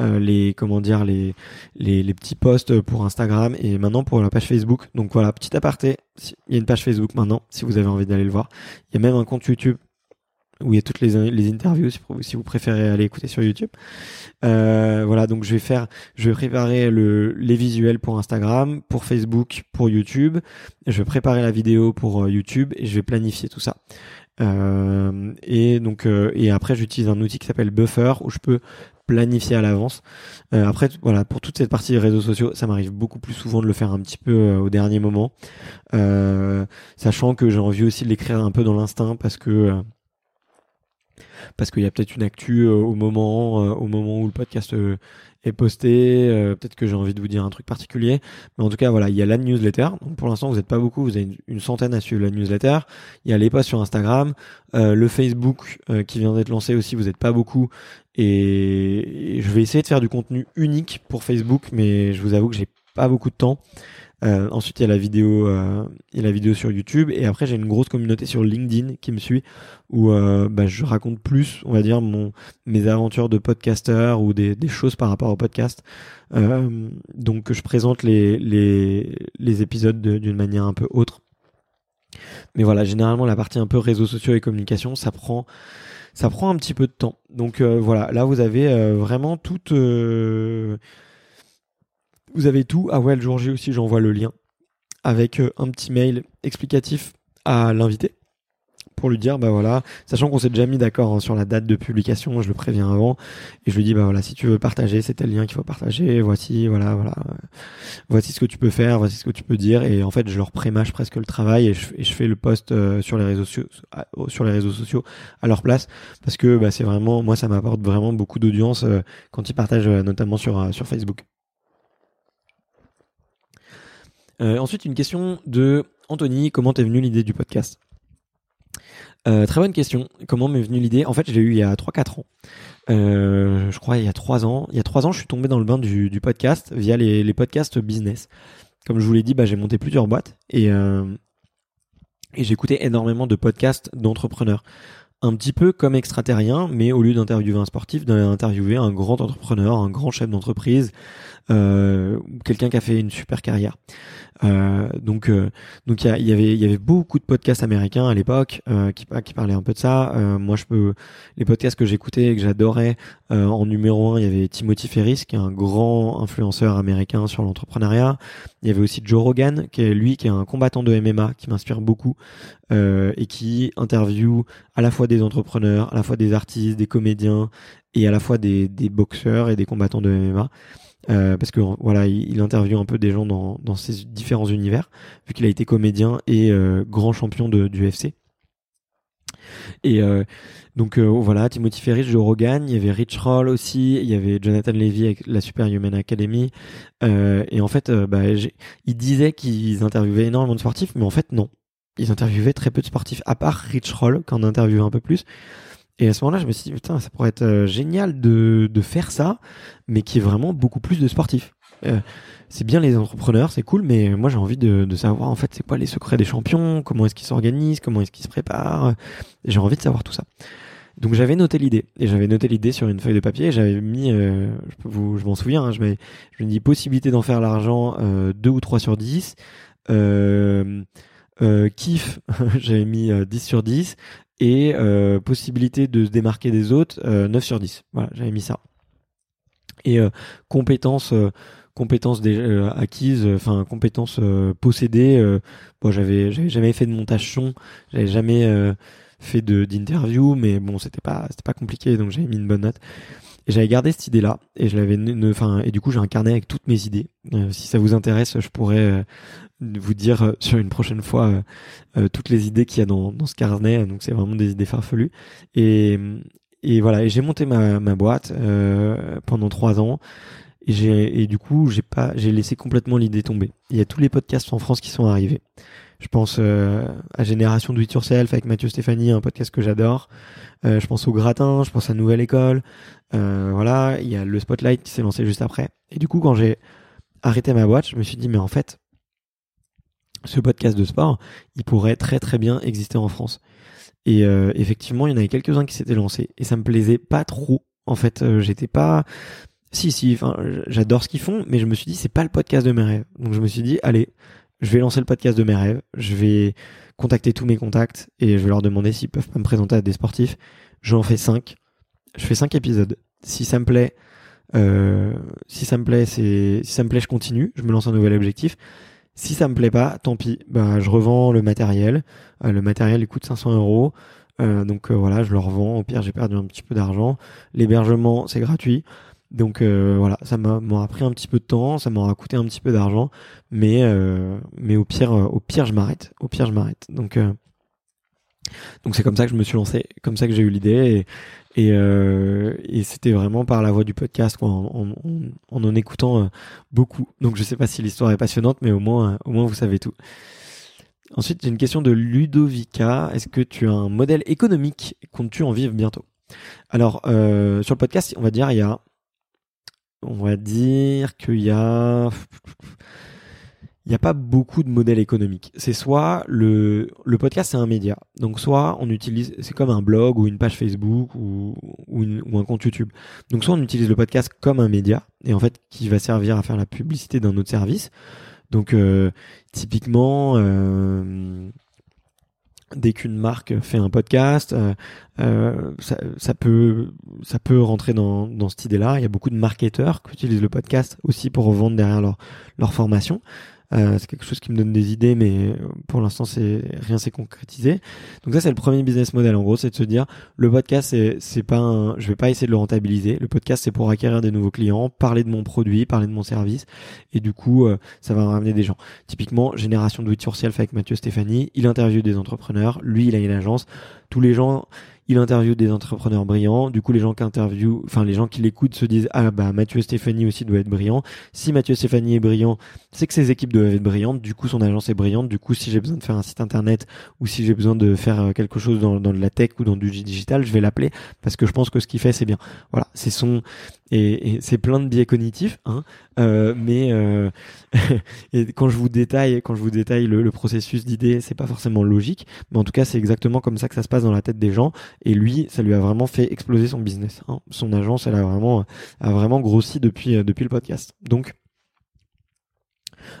[SPEAKER 1] euh, les comment dire les petits posts pour Instagram et maintenant pour la page Facebook. Donc voilà, petit aparté, il y a une page Facebook maintenant si vous avez envie d'aller le voir. Il y a même un compte YouTube où il y a toutes les, interviews si, vous préférez aller écouter sur YouTube. Euh, voilà, donc je vais faire, je vais préparer le, les visuels pour Instagram, pour Facebook, pour YouTube. Je vais préparer la vidéo pour euh, YouTube et je vais planifier tout ça. Euh, et donc euh, et après j'utilise un outil qui s'appelle Buffer où je peux planifier à l'avance. Euh, après voilà pour toute cette partie des réseaux sociaux, ça m'arrive beaucoup plus souvent de le faire un petit peu euh, au dernier moment, sachant que j'ai envie aussi de l'écrire un peu dans l'instinct parce que parce qu'il y a peut-être une actu euh, au moment euh, au moment où le podcast euh, est posté. peut-être que j'ai envie de vous dire un truc particulier, mais en tout cas voilà, il y a la newsletter. Donc pour l'instant vous n'êtes pas beaucoup, vous avez une, centaine à suivre la newsletter. Il y a les posts sur Instagram, le Facebook qui vient d'être lancé aussi, vous n'êtes pas beaucoup. Et, je vais essayer de faire du contenu unique pour Facebook, mais je vous avoue que j'ai pas beaucoup de temps. Euh, ensuite, il y a la vidéo, euh, il y a la vidéo sur YouTube, et après j'ai une grosse communauté sur LinkedIn qui me suit, où euh, bah, je raconte plus, on va dire, mon mes aventures de podcasteur ou des, des choses par rapport au podcast. Euh, donc, je présente les les les épisodes d'une manière un peu autre. Mais voilà, généralement la partie un peu réseaux sociaux et communication, ça prend ça prend un petit peu de temps. Donc voilà, là vous avez vraiment toute vous avez tout. Ah ouais, le jour J aussi, j'envoie le lien avec euh, un petit mail explicatif à l'invité pour lui dire bah voilà, sachant qu'on s'est déjà mis d'accord hein, sur la date de publication, je le préviens avant et je lui dis bah voilà, si tu veux partager, c'est tel lien qu'il faut partager, voici voilà voilà, voici ce que tu peux faire, voici ce que tu peux dire et en fait je leur prémâche presque le travail et je, fais le post euh, sur les réseaux sociaux sur les réseaux sociaux à leur place parce que bah, c'est vraiment moi ça m'apporte vraiment beaucoup d'audience euh, quand ils partagent notamment sur Facebook. Ensuite une question de Anthony, comment t'es venu l'idée du podcast euh, Très bonne question. Comment m'est venue l'idée? En fait, je l'ai eu il y a 3-4 ans. Euh, je crois il y a 3 ans. Il y a 3 ans, je suis tombé dans le bain du, podcast via les, podcasts business. Comme je vous l'ai dit, bah, j'ai monté plusieurs boîtes et, euh, et j'écoutais énormément de podcasts d'entrepreneurs un petit peu comme extraterrien, mais au lieu d'interviewer un sportif, d'interviewer un grand entrepreneur, un grand chef d'entreprise, euh, quelqu'un qui a fait une super carrière. Euh, donc, euh, donc il y, avait, y avait beaucoup de podcasts américains à l'époque euh, qui, qui parlaient un peu de ça. Moi, je peux, les podcasts que j'écoutais et que j'adorais en numéro un, il y avait Timothy Ferris, qui est un grand influenceur américain sur l'entrepreneuriat. Il y avait aussi Joe Rogan, qui est lui, qui est un combattant de MMA, qui m'inspire beaucoup et qui interviewe à la fois des entrepreneurs, à la fois des artistes, des comédiens et à la fois des, des boxeurs et des combattants de MMA. Euh, parce que voilà, il, interviewe un peu des gens dans, dans ces différents univers, vu qu'il a été comédien et euh, grand champion de, du UFC. Et euh, donc voilà, Timothy Ferris, Joe Rogan, il y avait Rich Roll aussi, il y avait Jonathan Levy avec la Superhuman Academy. et en fait, bah, ils disaient qu'ils interviewaient énormément de sportifs, mais en fait non. Ils interviewaient très peu de sportifs, à part Rich Roll, qu'on interviewait un peu plus. Et à ce moment-là, je me suis dit, putain, ça pourrait être euh, génial de, de faire ça, mais qui est vraiment beaucoup plus de sportifs. Euh, c'est bien les entrepreneurs, c'est cool, mais moi j'ai envie de, de, savoir en fait c'est quoi les secrets des champions, comment est-ce qu'ils s'organisent, comment est-ce qu'ils se préparent. J'ai envie de savoir tout ça. Donc j'avais noté l'idée et j'avais noté l'idée sur une feuille de papier. J'avais mis, euh, je, vous, je m'en souviens, hein, je me, je me dis possibilité d'en faire l'argent euh, 2 ou 3 sur 10. Euh, euh, kiff, j'avais mis 10 sur 10 et euh, possibilité de se démarquer des autres, 9 euh, sur 10. Voilà, j'avais mis ça. Et euh, compétences compétences déjà acquises, enfin compétences possédées. bon, j'avais j'avais jamais fait de montage son, j'avais jamais fait de d'interview, mais bon, c'était pas c'était pas compliqué, donc j'avais mis une bonne note. Et j'avais gardé cette idée-là, et je l'avais, enfin, et du coup j'ai un carnet avec toutes mes idées. si ça vous intéresse, je pourrais vous dire euh, sur une prochaine fois euh, euh, toutes les idées qu'il y a dans, ce carnet. Donc c'est vraiment des idées farfelues. Et, voilà, et j'ai monté ma, boîte pendant trois ans. Et, et du coup, j'ai pas, j'ai laissé complètement l'idée tomber. Il y a tous les podcasts en France qui sont arrivés. Je pense à Génération Do It Yourself avec Mathieu Stéphanie, un podcast que j'adore. je pense au Gratin, je pense à Nouvelle École. voilà, il y a le Spotlight qui s'est lancé juste après. Et du coup, quand j'ai arrêté ma boîte, je me suis dit, mais en fait, ce podcast de sport, il pourrait très très bien exister en France. Et euh, effectivement, il y en avait quelques-uns qui s'étaient lancés et ça me plaisait pas trop. En fait, euh, j'étais pas si si, enfin j'adore ce qu'ils font, mais je me suis dit c'est pas le podcast de mes rêves. Donc je me suis dit allez, je vais lancer le podcast de mes rêves, je vais contacter tous mes contacts et je vais leur demander s'ils peuvent pas me présenter à des sportifs. J'en fais cinq. Je fais cinq épisodes. Si ça me plaît, euh, si ça me plaît, c'est si ça me plaît, je continue. Je me lance un nouvel objectif. Si ça me plaît pas, tant pis. Bah, je revends le matériel. Euh, le matériel, il coûte 500 euros. Euh, donc euh, voilà, je le revends. Au pire, j'ai perdu un petit peu d'argent. L'hébergement, c'est gratuit. Donc voilà, ça m'aura pris un petit peu de temps, ça m'aura coûté un petit peu d'argent, mais mais au pire, au pire, je m'arrête. Au pire, je m'arrête. Donc donc c'est comme ça que je me suis lancé, comme ça que j'ai eu l'idée et, euh, et c'était vraiment par la voix du podcast, quoi, en, en, en, écoutant euh, beaucoup. Donc je sais pas si l'histoire est passionnante, mais au moins, au moins vous savez tout. Ensuite, j'ai une question de Ludovica. Est-ce que tu as un modèle économique Comptes-tu en vivre bientôt? Alors, euh, sur le podcast, on va dire, il y a, on va dire qu'il y a il n'y a pas beaucoup de modèles économiques. C'est soit le, le podcast, c'est un média. Donc soit on utilise, c'est comme un blog ou une page Facebook ou, ou, un compte YouTube. Donc soit on utilise le podcast comme un média et en fait qui va servir à faire la publicité d'un autre service. Donc euh, typiquement, euh, dès qu'une marque fait un podcast, euh, ça, ça, peut ça peut rentrer dans, dans cette idée-là. Il y a beaucoup de marketeurs qui utilisent le podcast aussi pour revendre derrière leur leur formation. Euh, c'est quelque chose qui me donne des idées, mais euh, pour l'instant, c'est rien s'est concrétisé. Donc ça, c'est le premier business model. En gros, c'est de se dire le podcast, c'est c'est pas un, je vais pas essayer de le rentabiliser. Le podcast, c'est pour acquérir des nouveaux clients, parler de mon produit, parler de mon service, et du coup, euh, ça va ramener des gens. Typiquement, génération de It Yourself avec Mathieu Stéphanie, il interviewe des entrepreneurs. Lui, il a une agence. Tous les gens il interviewe des entrepreneurs brillants. Du coup, les gens qui interviewent, enfin les gens qui l'écoutent se disent ah bah Mathieu Stéphanie aussi doit être brillant. Si Mathieu Stéphanie est brillant, c'est que ses équipes doivent être brillantes. Du coup, son agence est brillante. Du coup, si j'ai besoin de faire un site internet ou si j'ai besoin de faire euh, quelque chose dans, dans de la tech ou dans du digital, je vais l'appeler parce que je pense que ce qu'il fait c'est bien. Voilà, c'est son et, c'est plein de biais cognitifs, hein, euh, mais euh, et quand je vous détaille, quand je vous détaille le, processus d'idée, c'est pas forcément logique, mais en tout cas c'est exactement comme ça que ça se passe dans la tête des gens. Et lui, ça lui a vraiment fait exploser son business. Hein. Son agence, elle a vraiment a vraiment grossi depuis euh, depuis le podcast. Donc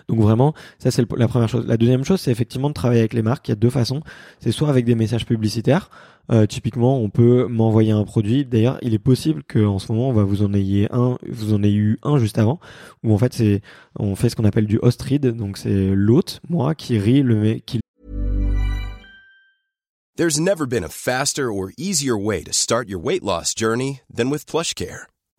[SPEAKER 1] donc vraiment, ça c'est la première chose. La deuxième chose, c'est effectivement de travailler avec les marques. Il y a deux façons. C'est soit avec des messages publicitaires. Euh, typiquement, on peut m'envoyer un produit. D'ailleurs, il est possible qu'en ce moment, on va vous en ayez un, vous en ayez eu un juste avant, où en fait, c'est, on fait ce qu'on appelle du host read. Donc, c'est l'hôte, moi, qui rit le, qui
[SPEAKER 2] There's never been a faster or easier way to start your weight loss journey than with PlushCare.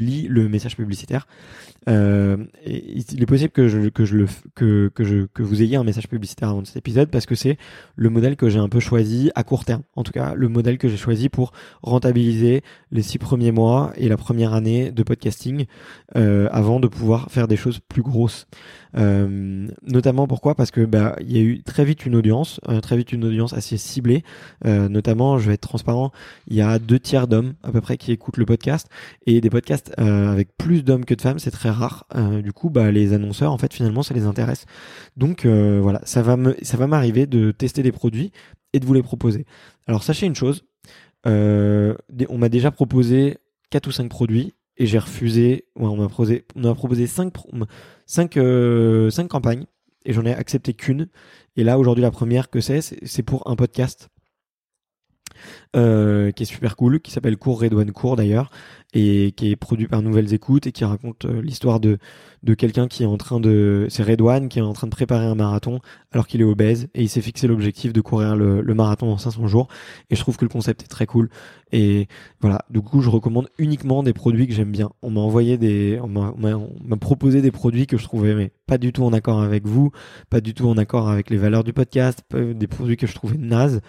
[SPEAKER 1] Lis le message publicitaire Euh, il est possible que je, que je le que, que je que vous ayez un message publicitaire avant cet épisode parce que c'est le modèle que j'ai un peu choisi à court terme. En tout cas, le modèle que j'ai choisi pour rentabiliser les six premiers mois et la première année de podcasting euh, avant de pouvoir faire des choses plus grosses. Euh, notamment pourquoi? Parce que bah il y a eu très vite une audience, euh, très vite une audience assez ciblée. Euh, notamment, je vais être transparent, il y a deux tiers d'hommes à peu près qui écoutent le podcast et des podcasts avec plus d'hommes que de femmes, c'est très rare. Euh, du coup, bah, les annonceurs, en fait, finalement, ça les intéresse. Donc euh, voilà, ça va me, ça va m'arriver de tester des produits et de vous les proposer. Alors sachez une chose, euh, on m'a déjà proposé 4 ou 5 produits et j'ai refusé. on m'a proposé, on m'a proposé 5, 5, 5 campagnes et j'en ai accepté qu'une. Et là, aujourd'hui, la première que c'est, c'est pour un podcast. Qui est super cool, qui s'appelle Cours Redouane Cours d'ailleurs, et qui est produit par Nouvelles Écoutes et qui raconte euh, l'histoire de de quelqu'un qui est en train de c'est Redouane qui est en train de préparer un marathon alors qu'il est obèse et il s'est fixé l'objectif de courir le, marathon en 500 jours. Et je trouve que le concept est très cool. Et voilà. Du coup je recommande uniquement des produits que j'aime bien. On m'a envoyé des on m'a proposé des produits que je trouvais mais pas du tout en accord avec vous pas du tout en accord avec les valeurs du podcast des produits que je trouvais nazes.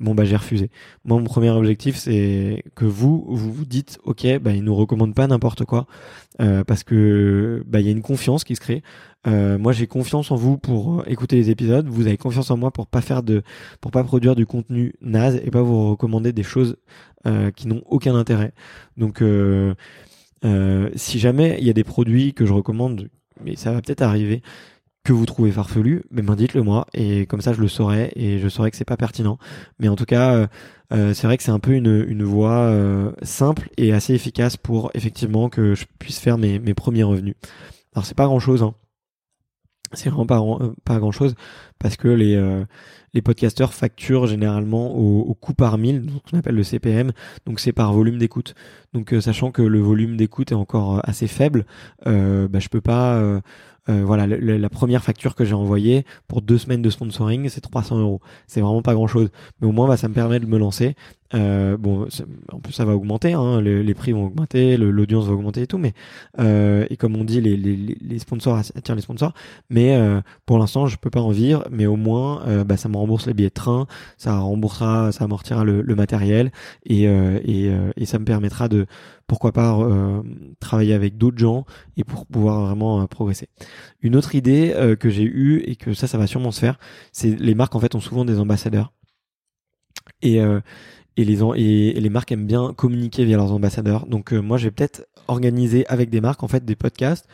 [SPEAKER 1] Bon bah j'ai refusé. Moi premier objectif c'est que vous vous dites ok bah, il nous recommande pas n'importe quoi euh, parce que bah il y a une confiance qui se crée. Euh, moi j'ai confiance en vous pour euh, écouter les épisodes. Vous avez confiance en moi pour pas faire de, pour pas produire du contenu naze et pas vous recommander des choses qui n'ont aucun intérêt. Donc si jamais il y a des produits que je recommande, mais ça va peut-être arriver que vous trouvez farfelu, mais ben dites-le moi et comme ça je le saurai et je saurai que c'est pas pertinent. Mais en tout cas, euh, euh, c'est vrai que c'est un peu une, une voie euh, simple et assez efficace pour effectivement que je puisse faire mes, mes premiers revenus. Alors c'est pas grand chose, hein. C'est vraiment pas, pas grand chose parce que les les podcasteurs facturent généralement au, coût par mille, ce qu'on appelle le CPM, donc c'est par volume d'écoute. Donc sachant que le volume d'écoute est encore assez faible, bah, je peux pas euh, voilà, la première facture que j'ai envoyée pour deux semaines de sponsoring, c'est 300 euros. C'est vraiment pas grand chose, mais au moins, bah, ça me permet de me lancer. Euh, bon, en plus, ça va augmenter, hein, les, les, prix vont augmenter, l'audience va augmenter et tout, mais euh, et comme on dit, les, les, les sponsors attirent les sponsors. Mais euh, pour l'instant, je peux pas en vivre, mais au moins, euh, bah, ça me rembourse les billets de train, ça remboursera, ça amortira le, le matériel et et, et ça me permettra de pourquoi pas euh, travailler avec d'autres gens et pour pouvoir vraiment euh, progresser. Une autre idée euh, que j'ai eue et que ça, ça va sûrement se faire, c'est les marques en fait ont souvent des ambassadeurs. Et et les, marques aiment bien communiquer via leurs ambassadeurs. Donc moi, je vais peut-être organiser avec des marques en fait des podcasts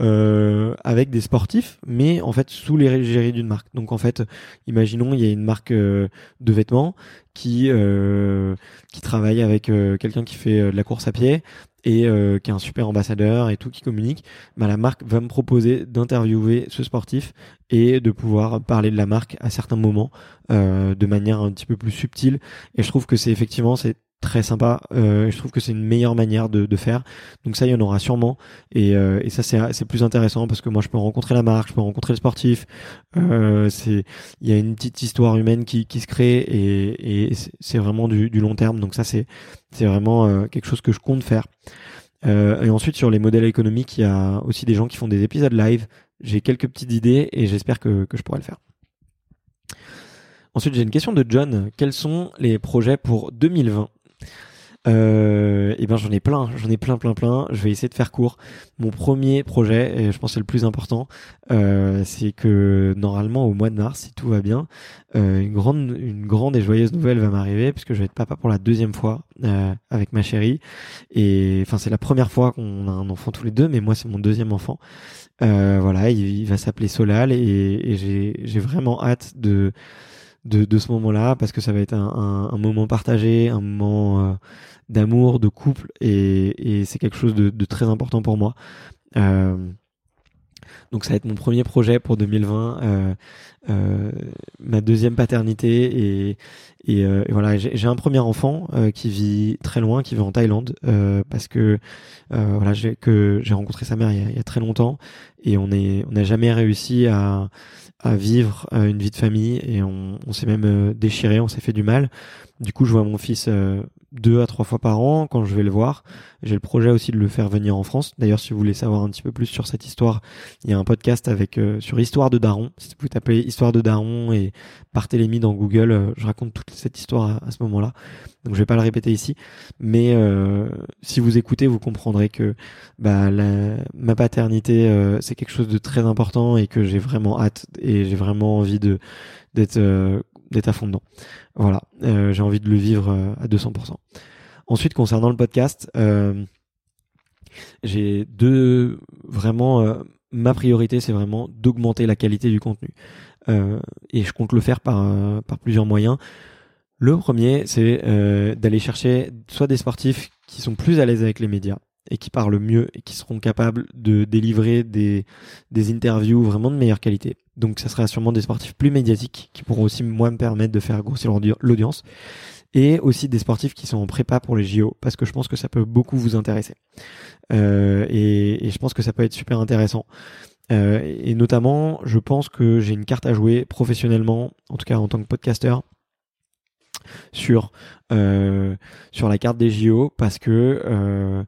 [SPEAKER 1] euh, avec des sportifs, mais en fait sous les l'égérie d'une marque. Donc en fait, imaginons il y a une marque euh, de vêtements qui euh, qui travaille avec quelqu'un qui fait de la course à pied et qui est un super ambassadeur et tout qui communique. Bah, la marque va me proposer d'interviewer ce sportif et de pouvoir parler de la marque à certains moments de manière un petit peu plus subtile. Et je trouve que c'est effectivement c'est très sympa. Euh, je trouve que c'est une meilleure manière de, faire. Donc ça, il y en aura sûrement. Et, euh, et ça, c'est plus intéressant parce que moi, je peux rencontrer la marque, je peux rencontrer le sportif. Euh, c'est il y a une petite histoire humaine qui, qui se crée et, et c'est vraiment du, du, long terme. Donc ça, c'est c'est vraiment quelque chose que je compte faire. Et ensuite, sur les modèles économiques, il y a aussi des gens qui font des épisodes live. J'ai quelques petites idées et j'espère que, que je pourrai le faire. Ensuite, j'ai une question de John. Quels sont les projets pour 2020 euh, et ben j'en ai plein, j'en ai plein, plein, plein. Je vais essayer de faire court. Mon premier projet, et je pense c'est le plus important, euh, c'est que normalement au mois de mars, si tout va bien, euh, une grande, une grande et joyeuse nouvelle va m'arriver puisque je vais être papa pour la deuxième fois euh, avec ma chérie. Et enfin c'est la première fois qu'on a un enfant tous les deux, mais moi c'est mon deuxième enfant. Euh, voilà, il, va s'appeler Solal et, et j'ai vraiment hâte de de, de ce moment-là parce que ça va être un, un, moment partagé, un moment euh, d'amour, de couple et, et c'est quelque chose de, de, très important pour moi. Euh, donc ça va être mon premier projet pour 2020, euh, euh, ma deuxième paternité et, et, euh, voilà j'ai un premier enfant euh, qui vit très loin, qui vit en Thaïlande parce que voilà j'ai que j'ai rencontré sa mère il y, a, il y, a, très longtemps et on est on n'a jamais réussi à à vivre une vie de famille et on, s'est même déchiré, on s'est fait du mal. Du coup je vois mon fils deux à trois fois par an quand je vais le voir. J'ai le projet aussi de le faire venir en France. D'ailleurs, si vous voulez savoir un petit peu plus sur cette histoire, il y a un podcast avec euh, sur Histoire de Daron. Si vous tapez Histoire de Daron et Barthélemy dans Google, euh, je raconte toute cette histoire à, ce moment-là. Donc je vais pas le répéter ici, mais euh, si vous écoutez, vous comprendrez que bah, ma paternité c'est quelque chose de très important et que j'ai vraiment hâte et j'ai vraiment envie de d'être d'être à fond dedans. Voilà, euh, j'ai envie de le vivre euh, à 200%. Ensuite, concernant le podcast, euh, j'ai deux vraiment ma priorité, c'est vraiment d'augmenter la qualité du contenu. et je compte le faire par, par plusieurs moyens. Le premier, c'est d'aller chercher soit des sportifs qui sont plus à l'aise avec les médias, et qui parlent mieux et qui seront capables de délivrer des, interviews vraiment de meilleure qualité. Donc ça sera sûrement des sportifs plus médiatiques qui pourront aussi moi me permettre de faire grossir l'audience et aussi des sportifs qui sont en prépa pour les JO parce que je pense que ça peut beaucoup vous intéresser euh, et, et, je pense que ça peut être super intéressant euh, et notamment je pense que j'ai une carte à jouer professionnellement en tout cas en tant que podcasteur sur euh, sur la carte des JO parce que euh,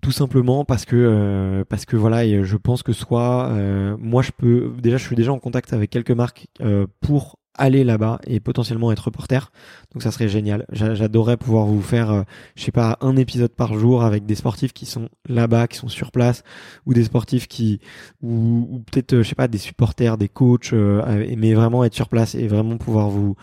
[SPEAKER 1] tout simplement parce que euh, parce que voilà et je pense que soit moi je peux déjà je suis déjà en contact avec quelques marques pour aller là-bas et potentiellement être reporter. Donc ça serait génial. J'adorerais pouvoir vous faire je sais pas un épisode par jour avec des sportifs qui sont là-bas qui sont sur place ou des sportifs qui ou peut-être je sais pas des supporters des coachs mais vraiment être sur place et vraiment pouvoir vous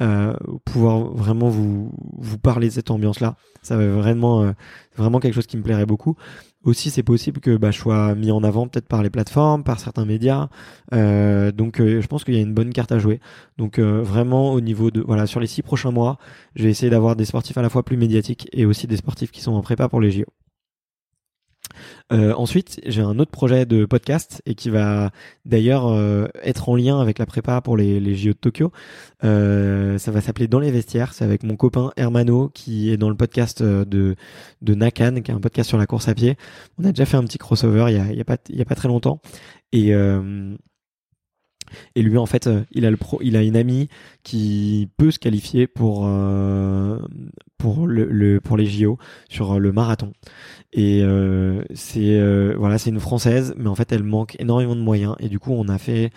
[SPEAKER 1] euh, pouvoir vraiment vous vous parler de cette ambiance là ça va vraiment euh, vraiment quelque chose qui me plairait beaucoup. Aussi c'est possible que bah, je sois mis en avant peut-être par les plateformes par certains médias. Euh, donc euh, je pense qu'il y a une bonne carte à jouer. Donc vraiment au niveau de voilà sur les six prochains mois je vais essayer d'avoir des sportifs à la fois plus médiatiques et aussi des sportifs qui sont en prépa pour les JO euh, ensuite, j'ai un autre projet de podcast et qui va d'ailleurs euh, être en lien avec la prépa pour les, JO de Tokyo. Euh, ça va s'appeler Dans les vestiaires. C'est avec mon copain Hermano qui est dans le podcast de, Nakan, qui est un podcast sur la course à pied. On a déjà fait un petit crossover il y a, pas, très longtemps. Et et lui, en fait, il a le pro, il a une amie qui peut se qualifier pour pour le, pour les JO sur le marathon. Et euh, c'est euh, voilà, c'est une française, mais en fait elle manque énormément de moyens. Et du coup, on a fait,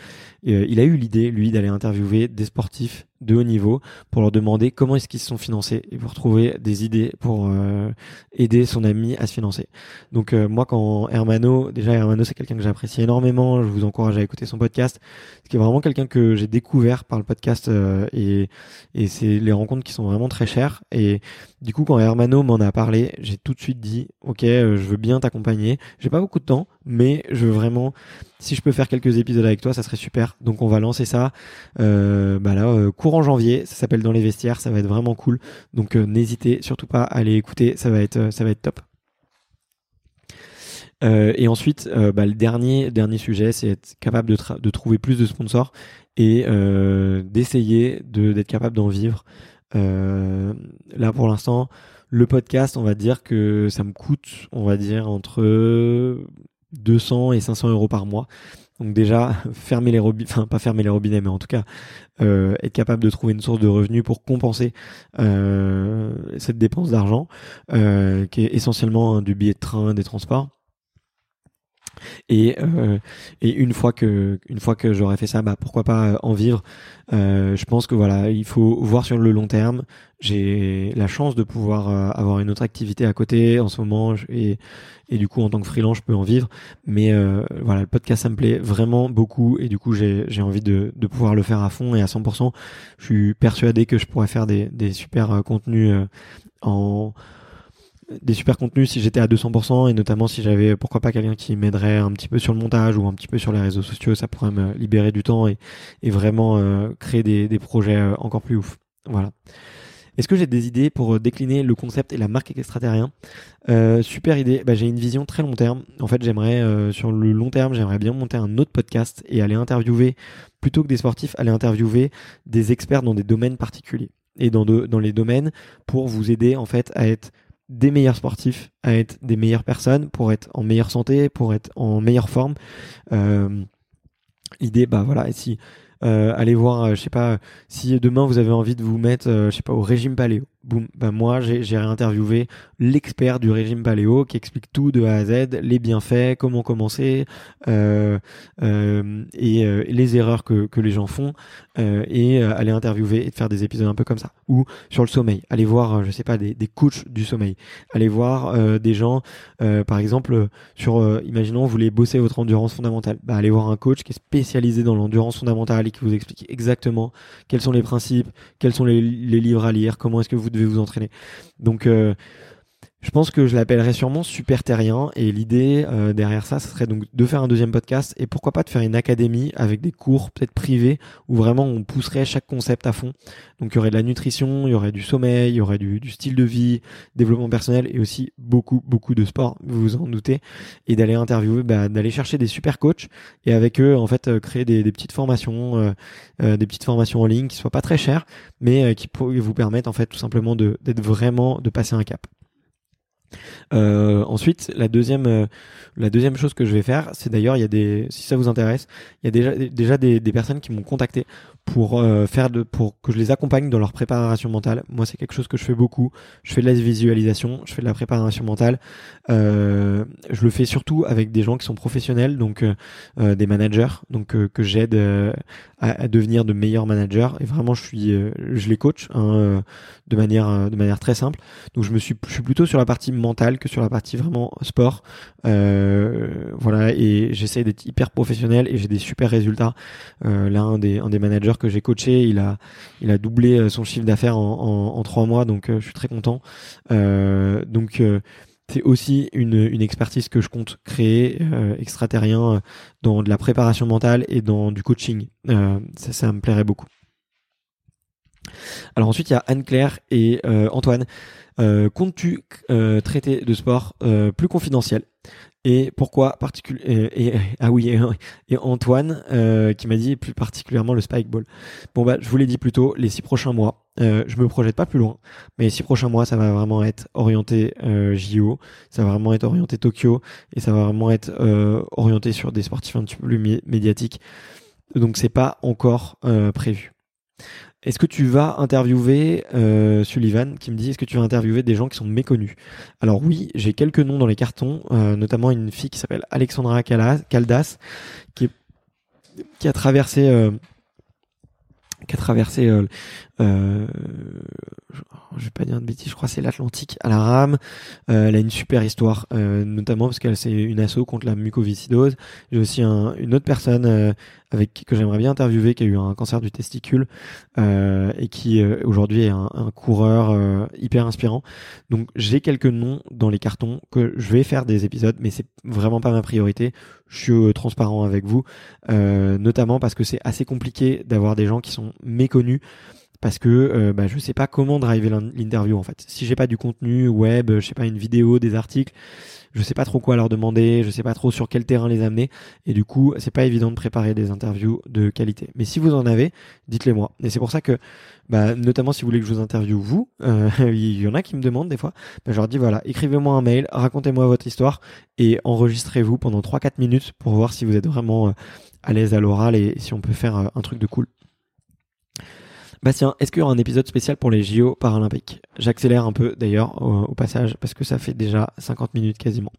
[SPEAKER 1] euh, il a eu l'idée lui d'aller interviewer des sportifs de haut niveau pour leur demander comment est-ce qu'ils se sont financés et pour trouver des idées pour euh, aider son ami à se financer. Donc euh, moi quand Hermano, déjà Hermano c'est quelqu'un que j'apprécie énormément, je vous encourage à écouter son podcast, ce qui est vraiment quelqu'un que j'ai découvert par le podcast euh, et, et c'est les rencontres qui sont vraiment très chères et du coup quand Hermano m'en a parlé, j'ai tout de suite dit ok je veux bien t'accompagner, j'ai pas beaucoup de temps mais je veux vraiment si je peux faire quelques épisodes avec toi, ça serait super. Donc on va lancer ça euh, bah là, euh, courant janvier. Ça s'appelle Dans les vestiaires. Ça va être vraiment cool. Donc euh, n'hésitez surtout pas à aller écouter. Ça va être, ça va être top. Et ensuite, bah, le dernier dernier sujet, c'est être capable de, de, trouver plus de sponsors et d'essayer d'être capable d'en vivre. là, pour l'instant, le podcast, on va dire que ça me coûte, on va dire entre 200 et 500 euros par mois. Donc déjà, fermer les robinets, enfin pas fermer les robinets, mais en tout cas euh, être capable de trouver une source de revenus pour compenser euh, cette dépense d'argent, euh, qui est essentiellement du billet de train, des transports. Et, euh, et une fois que une fois que j'aurai fait ça, bah pourquoi pas euh, en vivre. Euh, je pense que voilà, il faut voir sur le long terme. J'ai la chance de pouvoir avoir une autre activité à côté en ce moment et du coup en tant que freelance je peux en vivre. Mais voilà, le podcast ça me plaît vraiment beaucoup et du coup j'ai envie de pouvoir le faire à fond et à 100%. Je suis persuadé que je pourrais faire des super contenus en des super contenus si j'étais à 200% et notamment si j'avais pourquoi pas quelqu'un qui m'aiderait un petit peu sur le montage ou un petit peu sur les réseaux sociaux, ça pourrait me libérer du temps et, vraiment euh, créer des, projets euh, encore plus ouf. Voilà. Est-ce que j'ai des idées pour euh, décliner le concept et la marque extraterrien? Super idée. Bah, j'ai une vision très long terme. En fait, j'aimerais sur le long terme, j'aimerais bien monter un autre podcast et aller interviewer plutôt que des sportifs, aller interviewer des experts dans des domaines particuliers et dans, de, dans les domaines pour vous aider en fait à être des meilleurs sportifs, à être des meilleures personnes, pour être en meilleure santé, pour être en meilleure forme. Euh, L'idée, bah voilà, si euh, allez voir, euh, je sais pas, si demain vous avez envie de vous mettre, euh, je sais pas, au régime paléo, boum, bah moi j'ai réinterviewé l'expert du régime paléo qui explique tout de A à Z, les bienfaits, comment commencer euh, euh, et euh, les erreurs que, que les gens font et aller interviewer et faire des épisodes un peu comme ça. Ou sur le sommeil, allez voir, je sais pas, des, des coachs du sommeil, allez voir des gens, par exemple, sur, imaginons vous voulez bosser votre endurance fondamentale, bah allez voir un coach qui est spécialisé dans l'endurance fondamentale et qui vous explique exactement quels sont les principes, quels sont les, les livres à lire, comment est-ce que vous vous entraîner. Donc euh, je pense que je l'appellerais sûrement super terrien et l'idée euh, derrière ça, ce serait donc de faire un deuxième podcast et pourquoi pas de faire une académie avec des cours peut-être privés où vraiment on pousserait chaque concept à fond. Donc il y aurait de la nutrition, il y aurait du sommeil, il y aurait du, style de vie, développement personnel et aussi beaucoup beaucoup de sport, vous vous en doutez, et d'aller interviewer, bah, d'aller chercher des super coachs et avec eux en fait euh, créer des, petites formations, euh, des petites formations en ligne qui soient pas très chères, mais qui vous permettent en fait tout simplement d'être vraiment de passer un cap. Euh, ensuite, la deuxième, euh, la deuxième chose que je vais faire, c'est d'ailleurs, il y a des, si ça vous intéresse, il y a déjà, déjà des personnes qui m'ont contacté pour euh, faire de, pour que je les accompagne dans leur préparation mentale. Moi, c'est quelque chose que je fais beaucoup. Je fais de la visualisation, je fais de la préparation mentale. Euh, je le fais surtout avec des gens qui sont professionnels, donc des managers, donc que j'aide à, à, devenir de meilleurs managers. Et vraiment, je suis, je les coach hein, de manière, de manière très simple. Donc, je me suis, je suis plutôt sur la partie mentale que sur la partie vraiment sport. Euh, voilà, et j'essaie d'être hyper professionnel et j'ai des super résultats. Euh, là, un des, un des managers que j'ai coaché, il a, il a doublé euh, son chiffre d'affaires en, trois mois, donc je suis très content. donc c'est aussi une, une, expertise que je compte créer extraterrien dans de la préparation mentale et dans du coaching. ça, me plairait beaucoup. Alors ensuite, il y a Anne-Claire et Antoine euh, comptes-tu euh, traiter de sport euh, plus confidentiel? Et pourquoi particulièrement ah oui et, Antoine euh, qui m'a dit plus particulièrement le spike ball. Bon bah je vous l'ai dit plus tôt les six prochains mois. Euh, je me projette pas plus loin, mais les six prochains mois ça va vraiment être orienté euh, JO, ça va vraiment être orienté Tokyo et ça va vraiment être orienté sur des sportifs un petit peu plus médiatiques. Donc c'est pas encore prévu. Est-ce que tu vas interviewer euh, Sullivan qui me dit est-ce que tu vas interviewer des gens qui sont méconnus? Alors oui, j'ai quelques noms dans les cartons, euh, notamment une fille qui s'appelle Alexandra Caldas qui, a traversé euh, qui a traversé euh, je vais pas dire de bêtises, je crois c'est l'Atlantique à la rame. Euh, elle a une super histoire, euh, notamment parce qu'elle c'est une asso contre la mucoviscidose. J'ai aussi un, une autre personne euh, avec que j'aimerais bien interviewer qui a eu un cancer du testicule euh, et qui aujourd'hui est un, un coureur hyper inspirant. Donc j'ai quelques noms dans les cartons que je vais faire des épisodes, mais c'est vraiment pas ma priorité. Je suis transparent avec vous, notamment parce que c'est assez compliqué d'avoir des gens qui sont méconnus parce que euh, bah, je sais pas comment driver l'interview en fait. Si j'ai pas du contenu web, je sais pas une vidéo, des articles, je sais pas trop quoi leur demander, je sais pas trop sur quel terrain les amener, et du coup c'est pas évident de préparer des interviews de qualité. Mais si vous en avez, dites-les moi. Et c'est pour ça que, bah, notamment si vous voulez que je vous interviewe vous, euh, il y en a qui me demandent des fois, bah, je leur dis voilà, écrivez-moi un mail, racontez-moi votre histoire et enregistrez-vous pendant 3-4 minutes pour voir si vous êtes vraiment euh, à l'aise à l'oral et si on peut faire un truc de cool. Bastien, est-ce qu'il y aura un épisode spécial pour les JO paralympiques? J'accélère un peu d'ailleurs au, passage parce que ça fait déjà 50 minutes quasiment.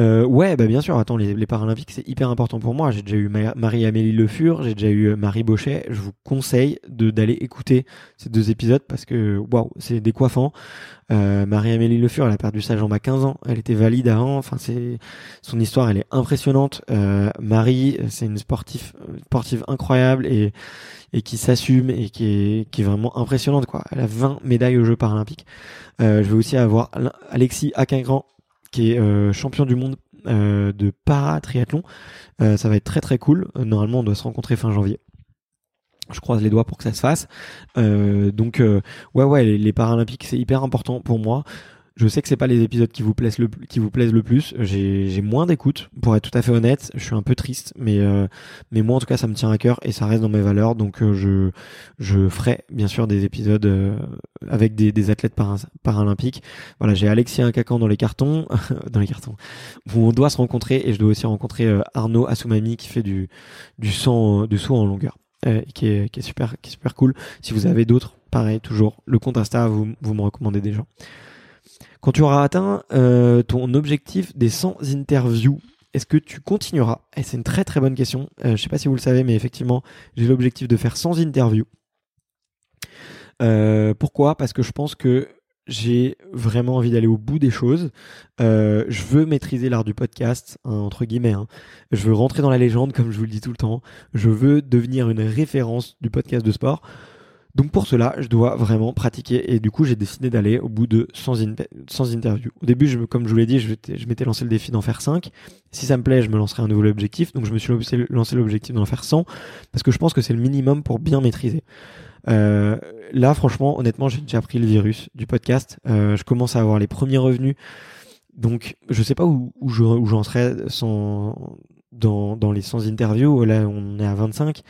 [SPEAKER 1] Euh, ouais, bah bien sûr. Attends, les, les Paralympiques, c'est hyper important pour moi. J'ai déjà eu Marie-Amélie Le Fur, j'ai déjà eu Marie Bauchet. Je vous conseille d'aller écouter ces deux épisodes parce que waouh, c'est décoiffant. Euh, Marie-Amélie Le Fur, elle a perdu sa jambe à 15 ans. Elle était valide avant. Enfin, c'est son histoire, elle est impressionnante. Euh, Marie, c'est une sportive, sportive incroyable et et qui s'assume et qui est qui est vraiment impressionnante quoi. Elle a 20 médailles aux Jeux paralympiques. Euh, je vais aussi avoir Alexis Aquingran qui est euh, champion du monde euh, de para-triathlon. Euh, ça va être très très cool. Normalement, on doit se rencontrer fin janvier. Je croise les doigts pour que ça se fasse. donc, ouais, ouais, les, les Paralympiques, c'est hyper important pour moi. Je sais que c'est pas les épisodes qui vous plaisent le qui vous plaisent le plus. J'ai moins d'écoute, pour être tout à fait honnête. Je suis un peu triste, mais euh, mais moi en tout cas ça me tient à cœur et ça reste dans mes valeurs. Donc euh, je je ferai bien sûr des épisodes euh, avec des, des athlètes paralympiques. Voilà, j'ai Alexis Incacan dans les cartons, dans les cartons. Où on doit se rencontrer et je dois aussi rencontrer Arnaud Assoumami qui fait du du sang du saut en longueur. qui est qui est super qui est super cool. Si vous avez d'autres, pareil toujours le compte Insta, vous vous me recommandez des gens. Quand tu auras atteint euh, ton objectif des 100 interviews, est-ce que tu continueras? Et c'est une très très bonne question. Euh, je ne sais pas si vous le savez, mais effectivement, j'ai l'objectif de faire 100 interviews. Euh, pourquoi? Parce que je pense que j'ai vraiment envie d'aller au bout des choses. je veux maîtriser l'art du podcast, hein, entre guillemets. Hein. Je veux rentrer dans la légende, comme je vous le dis tout le temps. Je veux devenir une référence du podcast de sport. Donc pour cela, je dois vraiment pratiquer et du coup j'ai décidé d'aller au bout de 100, interviews. Au début, je, comme je vous l'ai dit, je, je m'étais lancé le défi d'en faire 5. Si ça me plaît, je me lancerai un nouvel objectif. Donc je me suis lancé l'objectif d'en faire 100 parce que je pense que c'est le minimum pour bien maîtriser. Euh, là, franchement, honnêtement, j'ai déjà pris le virus du podcast. Euh, je commence à avoir les premiers revenus. Donc je sais pas où, j'en serai sans, dans, dans les 100 interviews. Là, on est à 25.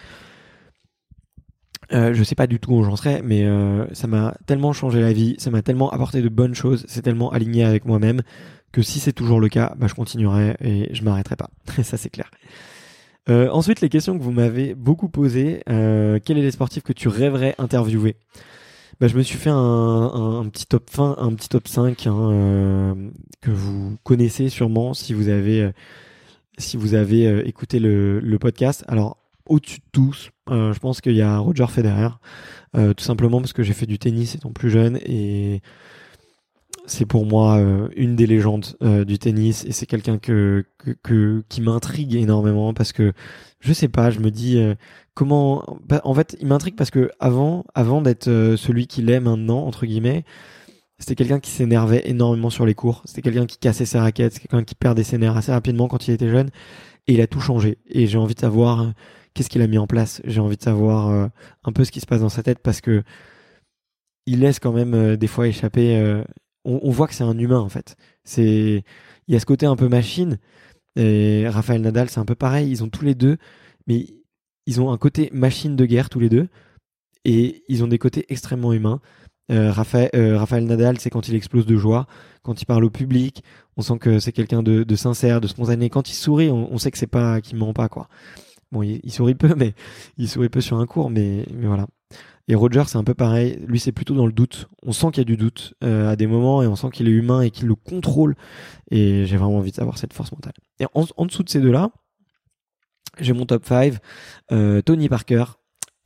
[SPEAKER 1] Euh, je sais pas du tout où j'en serais, mais euh, ça m'a tellement changé la vie, ça m'a tellement apporté de bonnes choses, c'est tellement aligné avec moi-même que si c'est toujours le cas, bah, je continuerai et je m'arrêterai pas. ça c'est clair. Euh, ensuite, les questions que vous m'avez beaucoup posées. Euh, quel est les sportifs que tu rêverais interviewer? Bah, Je me suis fait un, petit top fin, un petit top 5 hein, euh, que vous connaissez sûrement si vous avez si vous avez écouté le, le podcast. Alors au-dessus de tous, euh, je pense qu'il y a Roger Federer, euh, tout simplement parce que j'ai fait du tennis étant plus jeune et c'est pour moi euh, une des légendes du tennis et c'est quelqu'un que, que, qui m'intrigue énormément parce que je sais pas, je me dis comment bah, en fait, il m'intrigue parce que avant d'être celui qu'il est maintenant entre guillemets, c'était quelqu'un qui s'énervait énormément sur les cours, c'était quelqu'un qui cassait ses raquettes, c'est quelqu'un qui perdait ses nerfs assez rapidement quand il était jeune et il a tout changé. Et j'ai envie de savoir qu'est-ce qu'il a mis en place? J'ai envie de savoir euh, un peu ce qui se passe dans sa tête parce que il laisse quand même euh, des fois échapper. Euh, on, voit que c'est un humain en fait. C'est il y a ce côté un peu machine. Et Raphaël Nadal, c'est un peu pareil. Ils ont tous les deux, mais ils ont un côté machine de guerre tous les deux, et ils ont des côtés extrêmement humains. Raphaël, Nadal, c'est quand il explose de joie, quand il parle au public, on sent que c'est quelqu'un de, sincère, de spontané. Quand il sourit, on, on sait que c'est pas qu'il ment pas quoi. Bon, il, sourit peu, mais il sourit peu sur un cours, mais, mais voilà. Et Roger, c'est un peu pareil. Lui, c'est plutôt dans le doute. On sent qu'il y a du doute à des moments et on sent qu'il est humain et qu'il le contrôle. Et j'ai vraiment envie d'avoir cette force mentale. Et en, en dessous de ces deux-là, j'ai mon top 5. Tony Parker,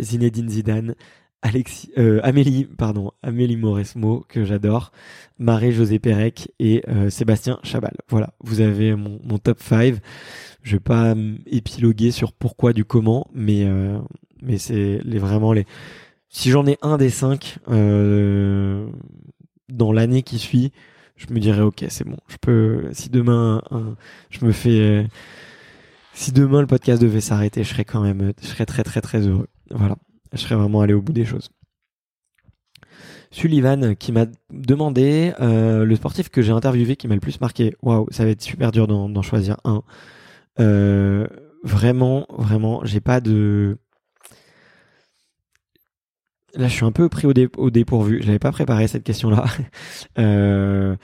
[SPEAKER 1] Zinedine Zidane, Alexis, euh, Amélie, pardon, Amélie Mauresmo, que j'adore, Marie-José Pérec et euh, Sébastien Chabal. Voilà, vous avez mon, mon top 5. Je vais pas épiloguer sur pourquoi du comment, mais euh, mais c'est les vraiment les. Si j'en ai un des cinq euh, dans l'année qui suit, je me dirais ok, c'est bon. Je peux. Si demain, je me fais. si demain le podcast devait s'arrêter, je serais quand même, je serais très très très heureux. Voilà je serais vraiment allé au bout des choses. Sullivan qui m'a demandé euh, le sportif que j'ai interviewé qui m'a le plus marqué. Waouh, ça va être super dur d'en choisir un. Euh, vraiment, vraiment, j'ai pas de. Là, je suis un peu pris au, dé au dépourvu. Je n'avais pas préparé cette question-là. euh,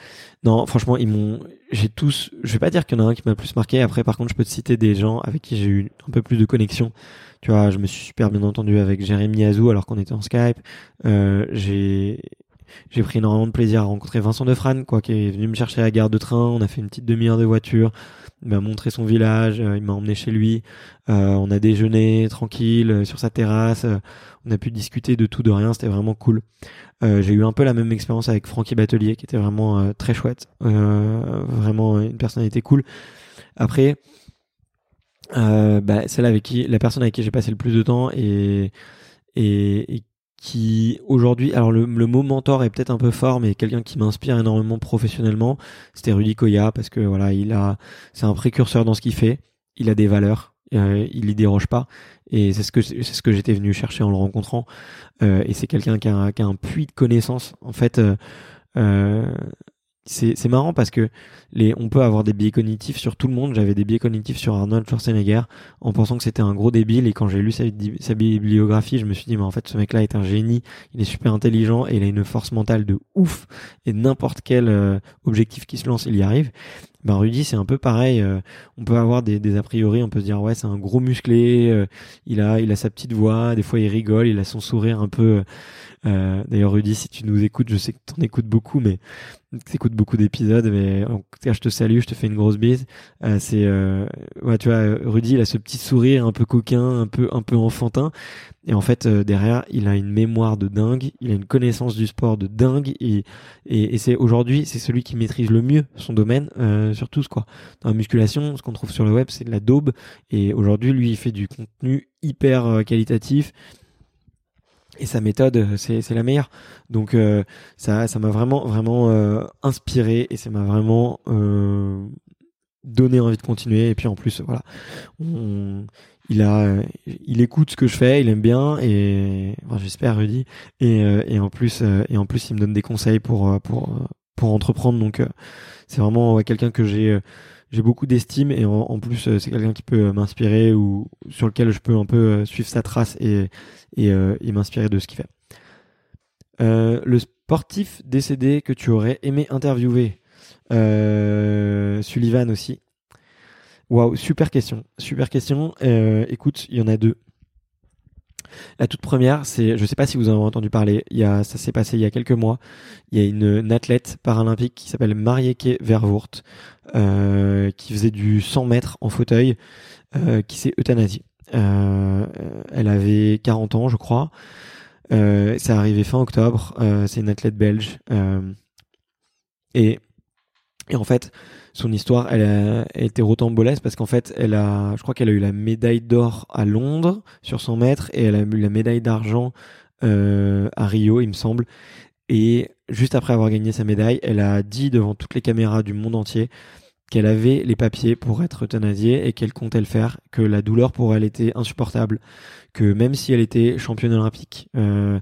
[SPEAKER 1] non, franchement, ils m'ont. J'ai tous. Je vais pas dire qu'il y en a un qui m'a le plus marqué. Après, par contre, je peux te citer des gens avec qui j'ai eu un peu plus de connexion. Tu vois, je me suis super bien entendu avec Jérémy Azou alors qu'on était en Skype. Euh, j'ai j'ai pris énormément de plaisir à rencontrer Vincent Defrane, quoi, qui est venu me chercher à la gare de train. On a fait une petite demi-heure de voiture. Il m'a montré son village. Euh, il m'a emmené chez lui. Euh, on a déjeuné tranquille euh, sur sa terrasse. on a pu discuter de tout, de rien. C'était vraiment cool. j'ai eu un peu la même expérience avec Francky Batelier, qui était vraiment très chouette. vraiment une personnalité cool. Après, euh, bah, celle avec qui, la personne avec qui j'ai passé le plus de temps et, et, qui aujourd'hui, alors le, le, mot mentor est peut-être un peu fort, mais quelqu'un qui m'inspire énormément professionnellement, c'était Rudy Koya parce que voilà, il a, c'est un précurseur dans ce qu'il fait, il a des valeurs, euh, il y déroge pas, et c'est ce que c'est ce que j'étais venu chercher en le rencontrant, euh, et c'est quelqu'un qui a, qui a, un puits de connaissances en fait. Euh, euh c'est marrant parce que les, on peut avoir des biais cognitifs sur tout le monde. J'avais des biais cognitifs sur Arnold Schwarzenegger en pensant que c'était un gros débile. Et quand j'ai lu sa, bibliographie, je me suis dit, mais en fait, ce mec-là est un génie. Il est super intelligent et il a une force mentale de ouf. Et n'importe quel euh, objectif qui se lance, il y arrive. Ben Rudy, c'est un peu pareil. Euh, on peut avoir des, des, a priori, on peut se dire ouais, c'est un gros musclé. Euh, il a, il a sa petite voix. Des fois, il rigole. Il a son sourire un peu. D'ailleurs, Rudy, si tu nous écoutes, je sais que tu en écoutes beaucoup, mais écoutes beaucoup d'épisodes. Mais en tout cas, je te salue, je te fais une grosse bise. c'est, ouais, tu vois, Rudy, il a ce petit sourire un peu coquin, un peu, un peu enfantin. Et en fait, euh, derrière, il a une mémoire de dingue, il a une connaissance du sport de dingue, et, et, c'est aujourd'hui, c'est celui qui maîtrise le mieux son domaine euh, sur tout quoi. Dans la musculation, ce qu'on trouve sur le web, c'est de la daube, et aujourd'hui, lui, il fait du contenu hyper euh, qualitatif. Et sa méthode, c'est, c'est la meilleure. Donc ça, ça m'a vraiment, vraiment inspiré et ça m'a vraiment donné envie de continuer. Et puis en plus, voilà, il a, il écoute ce que je fais, il aime bien et j'espère Rudy et, euh, et en plus euh, et en plus il me donne des conseils pour euh, pour pour entreprendre donc c'est vraiment quelqu'un que j'ai j'ai beaucoup d'estime et en, plus c'est quelqu'un qui peut m'inspirer ou sur lequel je peux un peu suivre sa trace et et, et m'inspirer de ce qu'il fait. le sportif décédé que tu aurais aimé interviewer, Sullivan aussi. Waouh, super question. Super question. Euh, écoute, il y en a deux. La toute première, c'est, je sais pas si vous en avez entendu parler, il y a, ça s'est passé il y a quelques mois. Il y a une, athlète paralympique qui s'appelle Marieke Vervoort, euh, qui faisait du 100 mètres en fauteuil, euh, qui s'est euthanasiée. Euh, elle avait 40 ans, je crois. Euh, ça arrivé fin octobre. Euh, c'est une athlète belge. et, et en fait, son histoire, elle a, été rotambolaise parce qu'en fait, elle a, je crois qu'elle a eu la médaille d'or à Londres sur 100 mètres et elle a eu la médaille d'argent euh, à Rio, il me semble. Et juste après avoir gagné sa médaille, elle a dit devant toutes les caméras du monde entier qu'elle avait les papiers pour être euthanasiée et qu'elle comptait le faire, que la douleur pour elle était insupportable, que même si elle était championne olympique, euh,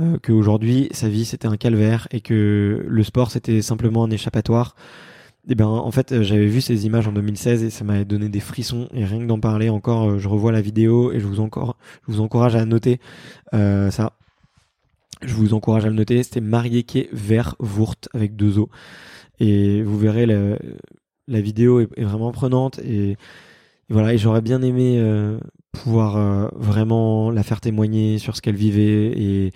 [SPEAKER 1] euh, qu'aujourd'hui sa vie c'était un calvaire et que le sport c'était simplement un échappatoire eh ben, en fait, euh, j'avais vu ces images en 2016 et ça m'avait donné des frissons. Et rien que d'en parler encore, euh, je revois la vidéo et je vous, je vous encourage à noter euh, ça. Je vous encourage à le noter. C'était Marieke Vervoort avec deux O. Et vous verrez, la, vidéo est, vraiment prenante et voilà, et j'aurais bien aimé pouvoir vraiment la faire témoigner sur ce qu'elle vivait et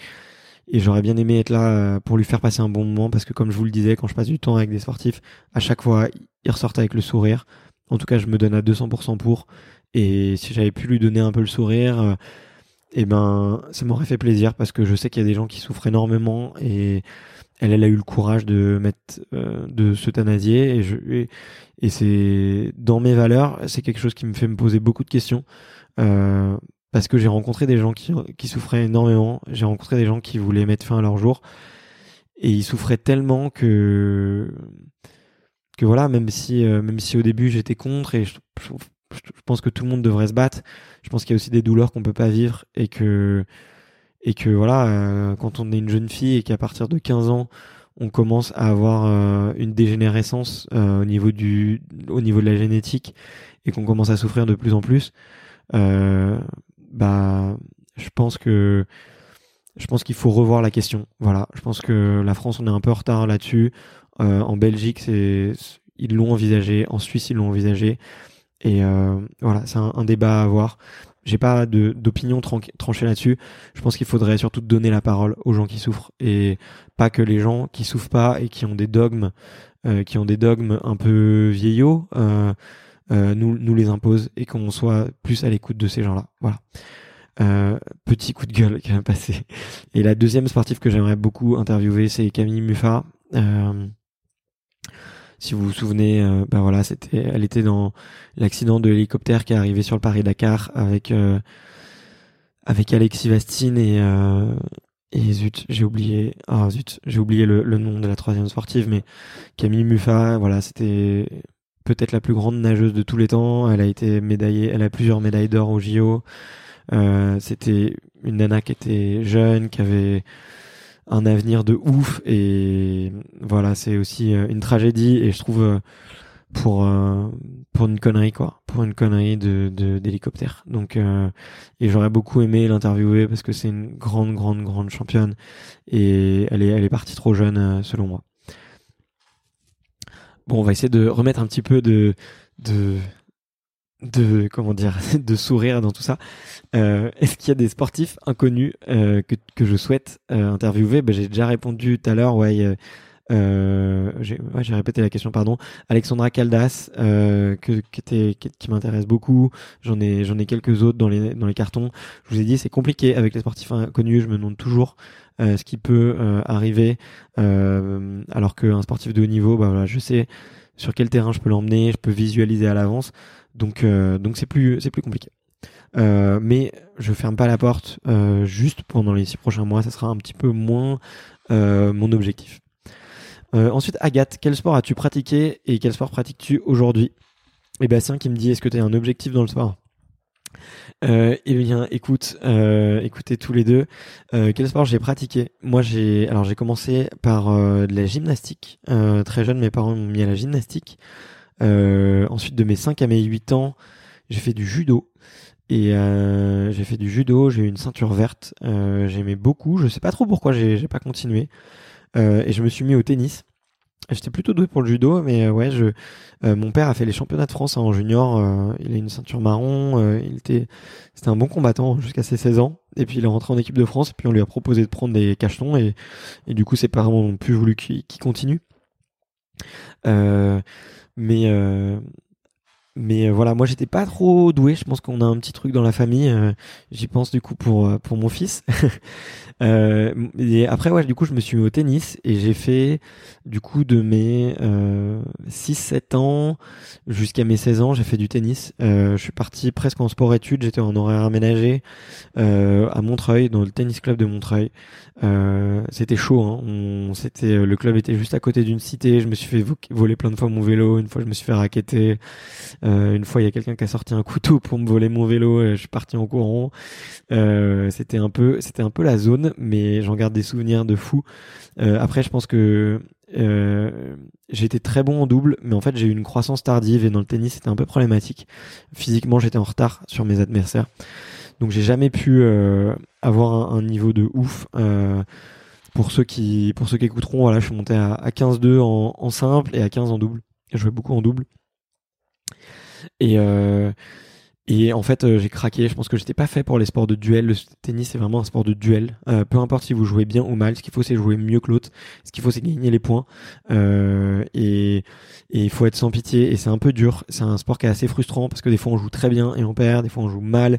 [SPEAKER 1] et j'aurais bien aimé être là pour lui faire passer un bon moment parce que comme je vous le disais, quand je passe du temps avec des sportifs, à chaque fois, ils ressortent avec le sourire. En tout cas, je me donne à 200% pour. Et si j'avais pu lui donner un peu le sourire, eh ben, ça m'aurait fait plaisir parce que je sais qu'il y a des gens qui souffrent énormément et elle, elle a eu le courage de mettre, euh, de s'euthanasier et je, et, c'est dans mes valeurs, c'est quelque chose qui me fait me poser beaucoup de questions euh, parce que j'ai rencontré des gens qui, qui souffraient énormément, j'ai rencontré des gens qui voulaient mettre fin à leur jour et ils souffraient tellement que que voilà, même si euh, même si au début j'étais contre et je, pense que tout le monde devrait se battre. Je pense qu'il y a aussi des douleurs qu'on peut pas vivre et que et que voilà, euh, quand on est une jeune fille et qu'à partir de 15 ans, on commence à avoir euh, une dégénérescence au niveau du au niveau de la génétique et qu'on commence à souffrir de plus en plus, bah je pense que je pense qu'il faut revoir la question. Voilà, je pense que la France on est un peu en retard là-dessus. en Belgique, c'est ils l'ont envisagé, en Suisse ils l'ont envisagé. Et euh, voilà, c'est un, débat à avoir. J'ai pas d'opinion tranchée là-dessus. Je pense qu'il faudrait surtout donner la parole aux gens qui souffrent et pas que les gens qui souffrent pas et qui ont des dogmes, euh, qui ont des dogmes un peu vieillots, euh, nous, nous les imposent et qu'on soit plus à l'écoute de ces gens-là. Voilà. Euh, petit coup de gueule qui va passer. Et la deuxième sportive que j'aimerais beaucoup interviewer, c'est Camille Muffat. Euh, si vous vous souvenez, euh, bah voilà, c'était, elle était dans l'accident de l'hélicoptère qui est arrivé sur le Paris Dakar avec euh, avec Alexis Vastine et euh, et zut, j'ai oublié, ah zut, j'ai oublié le, le, nom de la troisième sportive, mais Camille Muffat, voilà, c'était peut-être la plus grande nageuse de tous les temps. Elle a été médaillée, elle a plusieurs médailles d'or au JO. Euh, c'était une nana qui était jeune, qui avait un avenir de ouf. Et voilà c'est aussi euh, une tragédie. Et je trouve euh, pour pour une connerie quoi. Pour une connerie de d'hélicoptère. Donc et j'aurais beaucoup aimé l'interviewer parce que c'est une grande grande grande championne. Et elle est elle est partie trop jeune selon moi bon on va essayer de remettre un petit peu de de comment dire de sourire dans tout ça. Euh, Est-ce qu'il y a des sportifs inconnus euh, que, que je souhaite euh, interviewer? Ben, J'ai déjà répondu tout à l'heure. Ouais, j'ai répété la question. Pardon. Alexandra Caldas, que, qui, qui m'intéresse beaucoup. J'en ai j'en ai quelques autres dans les dans les cartons. Je vous ai dit c'est compliqué avec les sportifs inconnus. Je me demande toujours ce qui peut arriver. alors qu'un sportif de haut niveau, bah voilà, je sais sur quel terrain je peux l'emmener, je peux visualiser à l'avance. Donc euh, donc c'est plus c'est plus compliqué. Euh, mais je ferme pas la porte euh, juste pendant les six prochains mois, ça sera un petit peu moins mon objectif. ensuite, Agathe, quel sport as-tu pratiqué et quel sport pratiques-tu aujourd'hui? Et Bastien qui me dit est-ce que tu as un objectif dans le sport? Euh, eh bien, écoute, euh, écoutez tous les deux. Euh, quel sport j'ai pratiqué? Moi, j'ai alors j'ai commencé par de la gymnastique. très jeune, mes parents m'ont mis à la gymnastique. Euh, ensuite, de mes 5 à mes 8 ans, j'ai fait du judo. Et euh, j'ai fait du judo, j'ai eu une ceinture verte. Euh, J'aimais beaucoup. Je sais pas trop pourquoi j'ai pas continué. Euh, et je me suis mis au tennis. J'étais plutôt doué pour le judo, mais euh, ouais, je, mon père a fait les championnats de France hein, en junior. il a une ceinture marron. il était, c'était un bon combattant jusqu'à ses 16 ans. Et puis il est rentré en équipe de France. Et puis on lui a proposé de prendre des cachetons. Et, et du coup, ses parents ont plus voulu qu'il continue. Euh, mais euh, mais euh, voilà, moi j'étais pas trop doué. Je pense qu'on a un petit truc dans la famille. Euh, j'y pense du coup pour pour mon fils. Euh, et après, ouais, du coup, je me suis mis au tennis et j'ai fait, du coup, de mes euh, 6-7 ans jusqu'à mes 16 ans, j'ai fait du tennis. Euh, je suis parti presque en sport-études, j'étais en horaire aménagé euh, à Montreuil, dans le tennis club de Montreuil. Euh, c'était chaud, hein. On, c'était, le club était juste à côté d'une cité. Je me suis fait voler plein de fois mon vélo. Une fois, je me suis fait raqueter. Une fois, il y a quelqu'un qui a sorti un couteau pour me voler mon vélo. Et je suis parti en courant. c'était un peu, c'était un peu la zone mais j'en garde des souvenirs de fou. Euh, après, je pense que euh, été très bon en double, mais en fait j'ai eu une croissance tardive et dans le tennis c'était un peu problématique. Physiquement, j'étais en retard sur mes adversaires, donc j'ai jamais pu euh, avoir un, niveau de ouf. Euh, pour ceux qui pour ceux qui écouteront, voilà, je suis monté à, à 15-2 en, en, simple et à 15 en double. Je jouais beaucoup en double. Et et en fait, j'ai craqué. Je pense que j'étais pas fait pour les sports de duel. Le tennis, c'est vraiment un sport de duel. peu importe si vous jouez bien ou mal, ce qu'il faut, c'est jouer mieux que l'autre. Ce qu'il faut, c'est gagner les points. et il faut être sans pitié. Et c'est un peu dur. C'est un sport qui est assez frustrant parce que des fois, on joue très bien et on perd. Des fois, on joue mal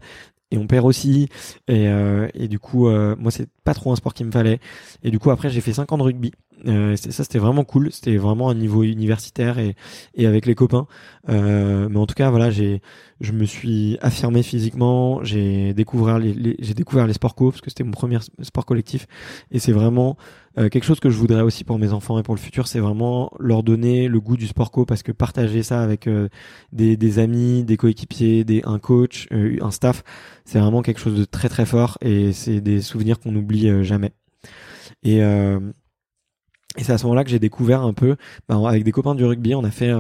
[SPEAKER 1] et on perd aussi et, euh, du coup euh, moi c'est pas trop un sport qui me fallait et du coup après j'ai fait 5 ans de rugby euh, ça c'était vraiment cool. C'était vraiment un niveau universitaire et, et avec les copains. Euh, mais en tout cas voilà j'ai je me suis affirmé physiquement. J'ai découvert les, j'ai découvert les sports co parce que c'était mon premier sport collectif. Et c'est vraiment euh, quelque chose que je voudrais aussi pour mes enfants et pour le futur, c'est vraiment leur donner le goût du sport co parce que partager ça avec euh, des, des, amis, des coéquipiers, des, un coach, euh, un staff, c'est vraiment quelque chose de très très fort. Et c'est des souvenirs qu'on n'oublie jamais. Et, et c'est à ce moment-là que j'ai découvert un peu, bah, avec des copains du rugby, on a fait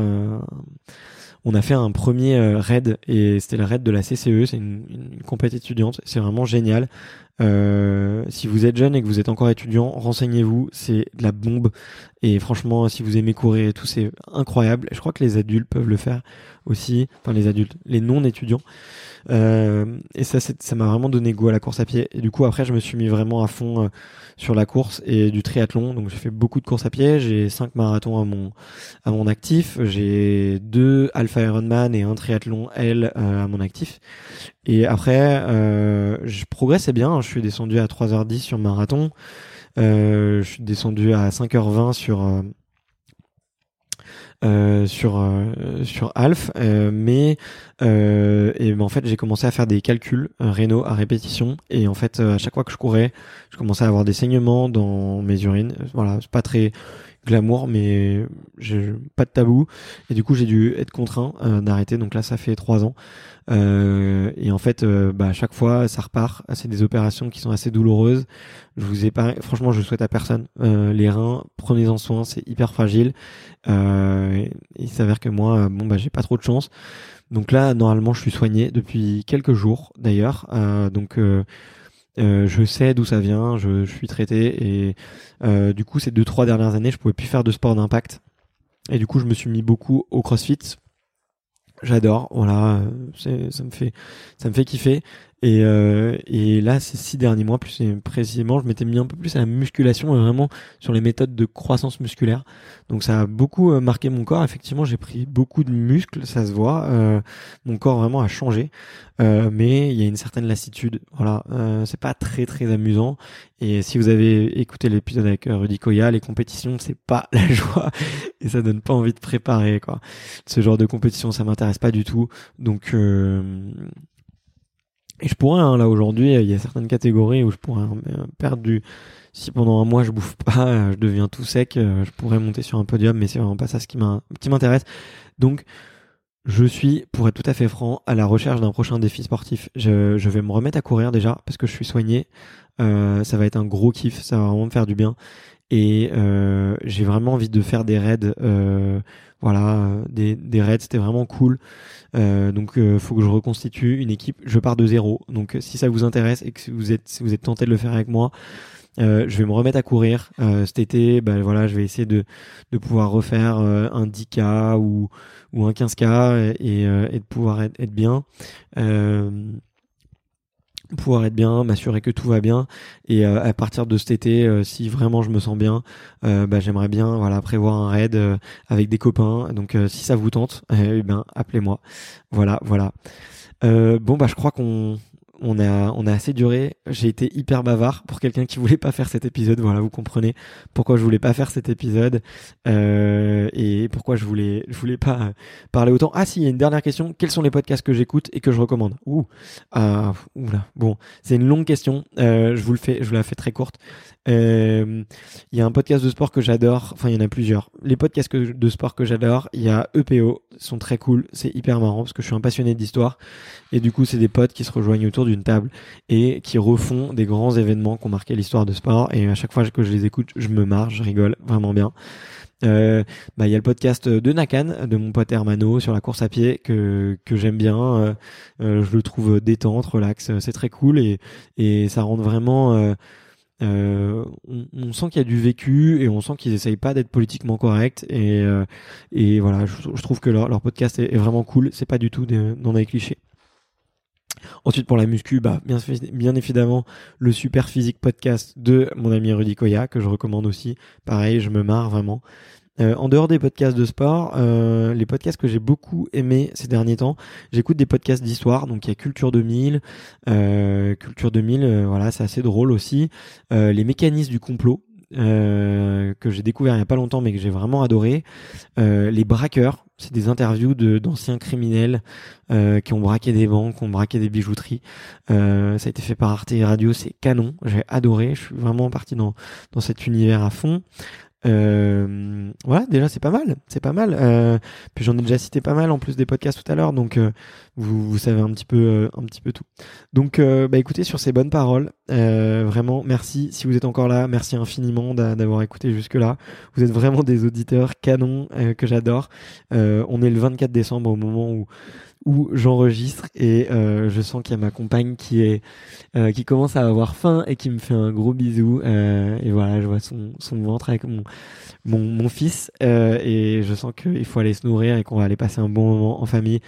[SPEAKER 1] on a fait un premier raid et c'était le raid de la CCE, c'est une, une compétition étudiante, c'est vraiment génial. Euh, si vous êtes jeune et que vous êtes encore étudiant, renseignez-vous, c'est de la bombe. Et franchement, si vous aimez courir et tout, c'est incroyable. Je crois que les adultes peuvent le faire aussi, enfin les adultes, les non-étudiants. Euh, et ça, ça m'a vraiment donné goût à la course à pied. Et du coup, après, je me suis mis vraiment à fond euh, sur la course et du triathlon. Donc, j'ai fait beaucoup de courses à pied. J'ai cinq marathons à mon à mon actif. J'ai deux Alpha Ironman et un triathlon L euh, à mon actif. Et après, euh, je progressais bien. Je suis descendu à 3h10 sur marathon. je suis descendu à 5h20 sur euh, sur euh, sur Alf, euh, mais et ben, en fait j'ai commencé à faire des calculs rénaux à répétition et en fait à chaque fois que je courais, je commençais à avoir des saignements dans mes urines. Voilà, c'est pas très glamour, mais j'ai pas de tabou. Et du coup, j'ai dû être contraint d'arrêter. Donc là, ça fait trois ans. Euh, et en fait, euh, bah, à chaque fois, ça repart. C'est des opérations qui sont assez douloureuses. Je vous pas, franchement, je souhaite à personne. Euh, les reins, prenez-en soin, c'est hyper fragile. il s'avère que moi, bon, bah, j'ai pas trop de chance. Donc là, normalement, je suis soigné depuis quelques jours, d'ailleurs. donc je sais d'où ça vient, je, je, suis traité et euh, du coup ces deux trois dernières années je pouvais plus faire de sport d'impact et du coup je me suis mis beaucoup au CrossFit J'adore, voilà, ça me fait, ça me fait kiffer. Et, euh, et là, ces six derniers mois, plus précisément, je m'étais mis un peu plus à la musculation et vraiment sur les méthodes de croissance musculaire. Donc ça a beaucoup euh, marqué mon corps. Effectivement, j'ai pris beaucoup de muscles, ça se voit. Euh, mon corps vraiment a changé, euh, mais il y a une certaine lassitude. Voilà, euh, c'est pas très très amusant. Et si vous avez écouté l'épisode avec euh, Rudy Koya, les compétitions, c'est pas la joie et ça donne pas envie de préparer quoi. Ce genre de compétition, ça m'intéresse pas du tout. Donc et je pourrais, hein, là aujourd'hui, il y a certaines catégories où je pourrais euh, perdre du. Si pendant un mois je bouffe pas, euh, je deviens tout sec, euh, je pourrais monter sur un podium, mais c'est vraiment pas ça ce qui m'intéresse. Donc, je suis, pour être tout à fait franc, à la recherche d'un prochain défi sportif. Je, je, vais me remettre à courir déjà parce que je suis soigné. Euh, ça va être un gros kiff, ça va vraiment me faire du bien. Et euh, j'ai vraiment envie de faire des raids. Euh, voilà, des, des raids, c'était vraiment cool. Euh, donc, euh, faut que je reconstitue une équipe. Je pars de zéro. Donc, si ça vous intéresse et que vous êtes, si vous êtes tenté de le faire avec moi, euh, je vais me remettre à courir euh, cet été. Ben voilà, je vais essayer de, de pouvoir refaire euh, un 10K ou, ou un 15K et, et de pouvoir être, être bien pouvoir être bien, m'assurer que tout va bien et euh, à partir de cet été, euh, si vraiment je me sens bien, euh, bah, j'aimerais bien voilà prévoir un raid avec des copains. Donc si ça vous tente, eh ben appelez-moi. Voilà, voilà. bon bah je crois qu'on on a, assez duré. J'ai été hyper bavard pour quelqu'un qui voulait pas faire cet épisode. Voilà, vous comprenez pourquoi je voulais pas faire cet épisode euh, et pourquoi je voulais, voulais pas parler autant. Ah, si, il y a une dernière question. Quels sont les podcasts que j'écoute et que je recommande? Ouh, ah. Bon, c'est une longue question. Euh, je vous le fais, la fais très courte. Euh, il y a un podcast de sport que j'adore. Enfin, il y en a plusieurs. Les podcasts de sport que j'adore, il y a EPO, ils sont très cool. C'est hyper marrant parce que je suis un passionné d'histoire et du coup, c'est des potes qui se rejoignent autour d'une table et qui refont des grands événements qui ont marqué l'histoire de sport. Et à chaque fois que je les écoute, je me marre, je rigole vraiment bien. Euh, bah il y a le podcast de Nakan de mon pote Hermano sur la course à pied que que j'aime bien euh, euh, je le trouve détente relax c'est très cool et et ça rend vraiment on, sent qu'il y a du vécu et on sent qu'ils essayent pas d'être politiquement corrects et et voilà, je, trouve que leur, podcast est, vraiment cool. C'est pas du tout dans les clichés. Ensuite, pour la muscu, bah, bien, évidemment, le Super Physique podcast de mon ami Rudy Koya, que je recommande aussi. Pareil, je me marre vraiment. Euh, en dehors des podcasts de sport, euh, les podcasts que j'ai beaucoup aimés ces derniers temps, j'écoute des podcasts d'histoire. Donc il y a Culture 2000, euh, Culture 2000, voilà, c'est assez drôle aussi. les mécanismes du complot, euh, que j'ai découvert il y a pas longtemps mais que j'ai vraiment adoré. Euh, les braqueurs, c'est des interviews de d'anciens criminels euh, qui ont braqué des banques, ont braqué des bijouteries. Euh, ça a été fait par Arte Radio, c'est canon, j'ai adoré. Je suis vraiment parti dans dans cet univers à fond. Euh, voilà, déjà c'est pas mal, c'est pas mal. Euh, puis j'en ai déjà cité pas mal en plus des podcasts tout à l'heure, donc euh, vous, vous savez un petit peu, euh, un petit peu tout. Donc, euh, bah écoutez sur ces bonnes paroles, vraiment merci si vous êtes encore là, merci infiniment d'avoir écouté jusque là. Vous êtes vraiment des auditeurs canons que j'adore. on est le 24 décembre au moment où où j'enregistre et euh, je sens qu'il y a ma compagne qui est euh, qui commence à avoir faim et qui me fait un gros bisou euh, et voilà je vois son, son ventre avec mon mon, mon fils et je sens qu'il faut aller se nourrir et qu'on va aller passer un bon moment en famille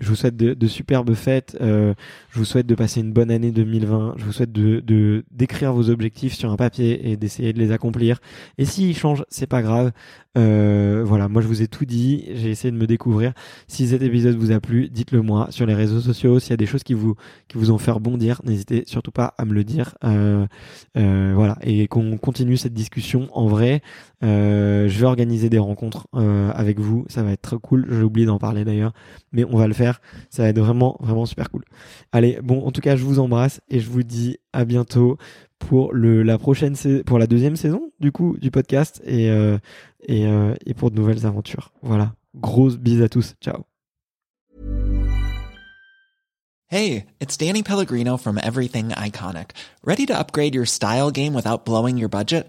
[SPEAKER 1] je vous souhaite de, superbes fêtes. Euh, je vous souhaite de passer une bonne année 2020. Je vous souhaite de d'écrire vos objectifs sur un papier et d'essayer de les accomplir. Et s'ils changent, c'est pas grave. Euh, voilà, moi je vous ai tout dit. J'ai essayé de me découvrir. Si cet épisode vous a plu, dites-le moi sur les réseaux sociaux. S'il y a des choses qui vous qui vous ont fait rebondir, n'hésitez surtout pas à me le dire. Euh voilà, et qu'on continue cette discussion en vrai. Euh, je vais organiser des rencontres euh, avec vous. Ça va être très cool. J'ai oublié d'en parler d'ailleurs, mais on va le faire ça va être vraiment, vraiment super cool. Allez, bon, en tout cas, je vous embrasse et je vous dis à bientôt pour le, la prochaine, pour la deuxième saison, du coup, du podcast et, euh, et, et pour de nouvelles aventures. Voilà. Grosse bise à tous. Ciao.
[SPEAKER 3] Hey, it's Danny Pellegrino from Everything Iconic. Ready to upgrade your style game without blowing your budget?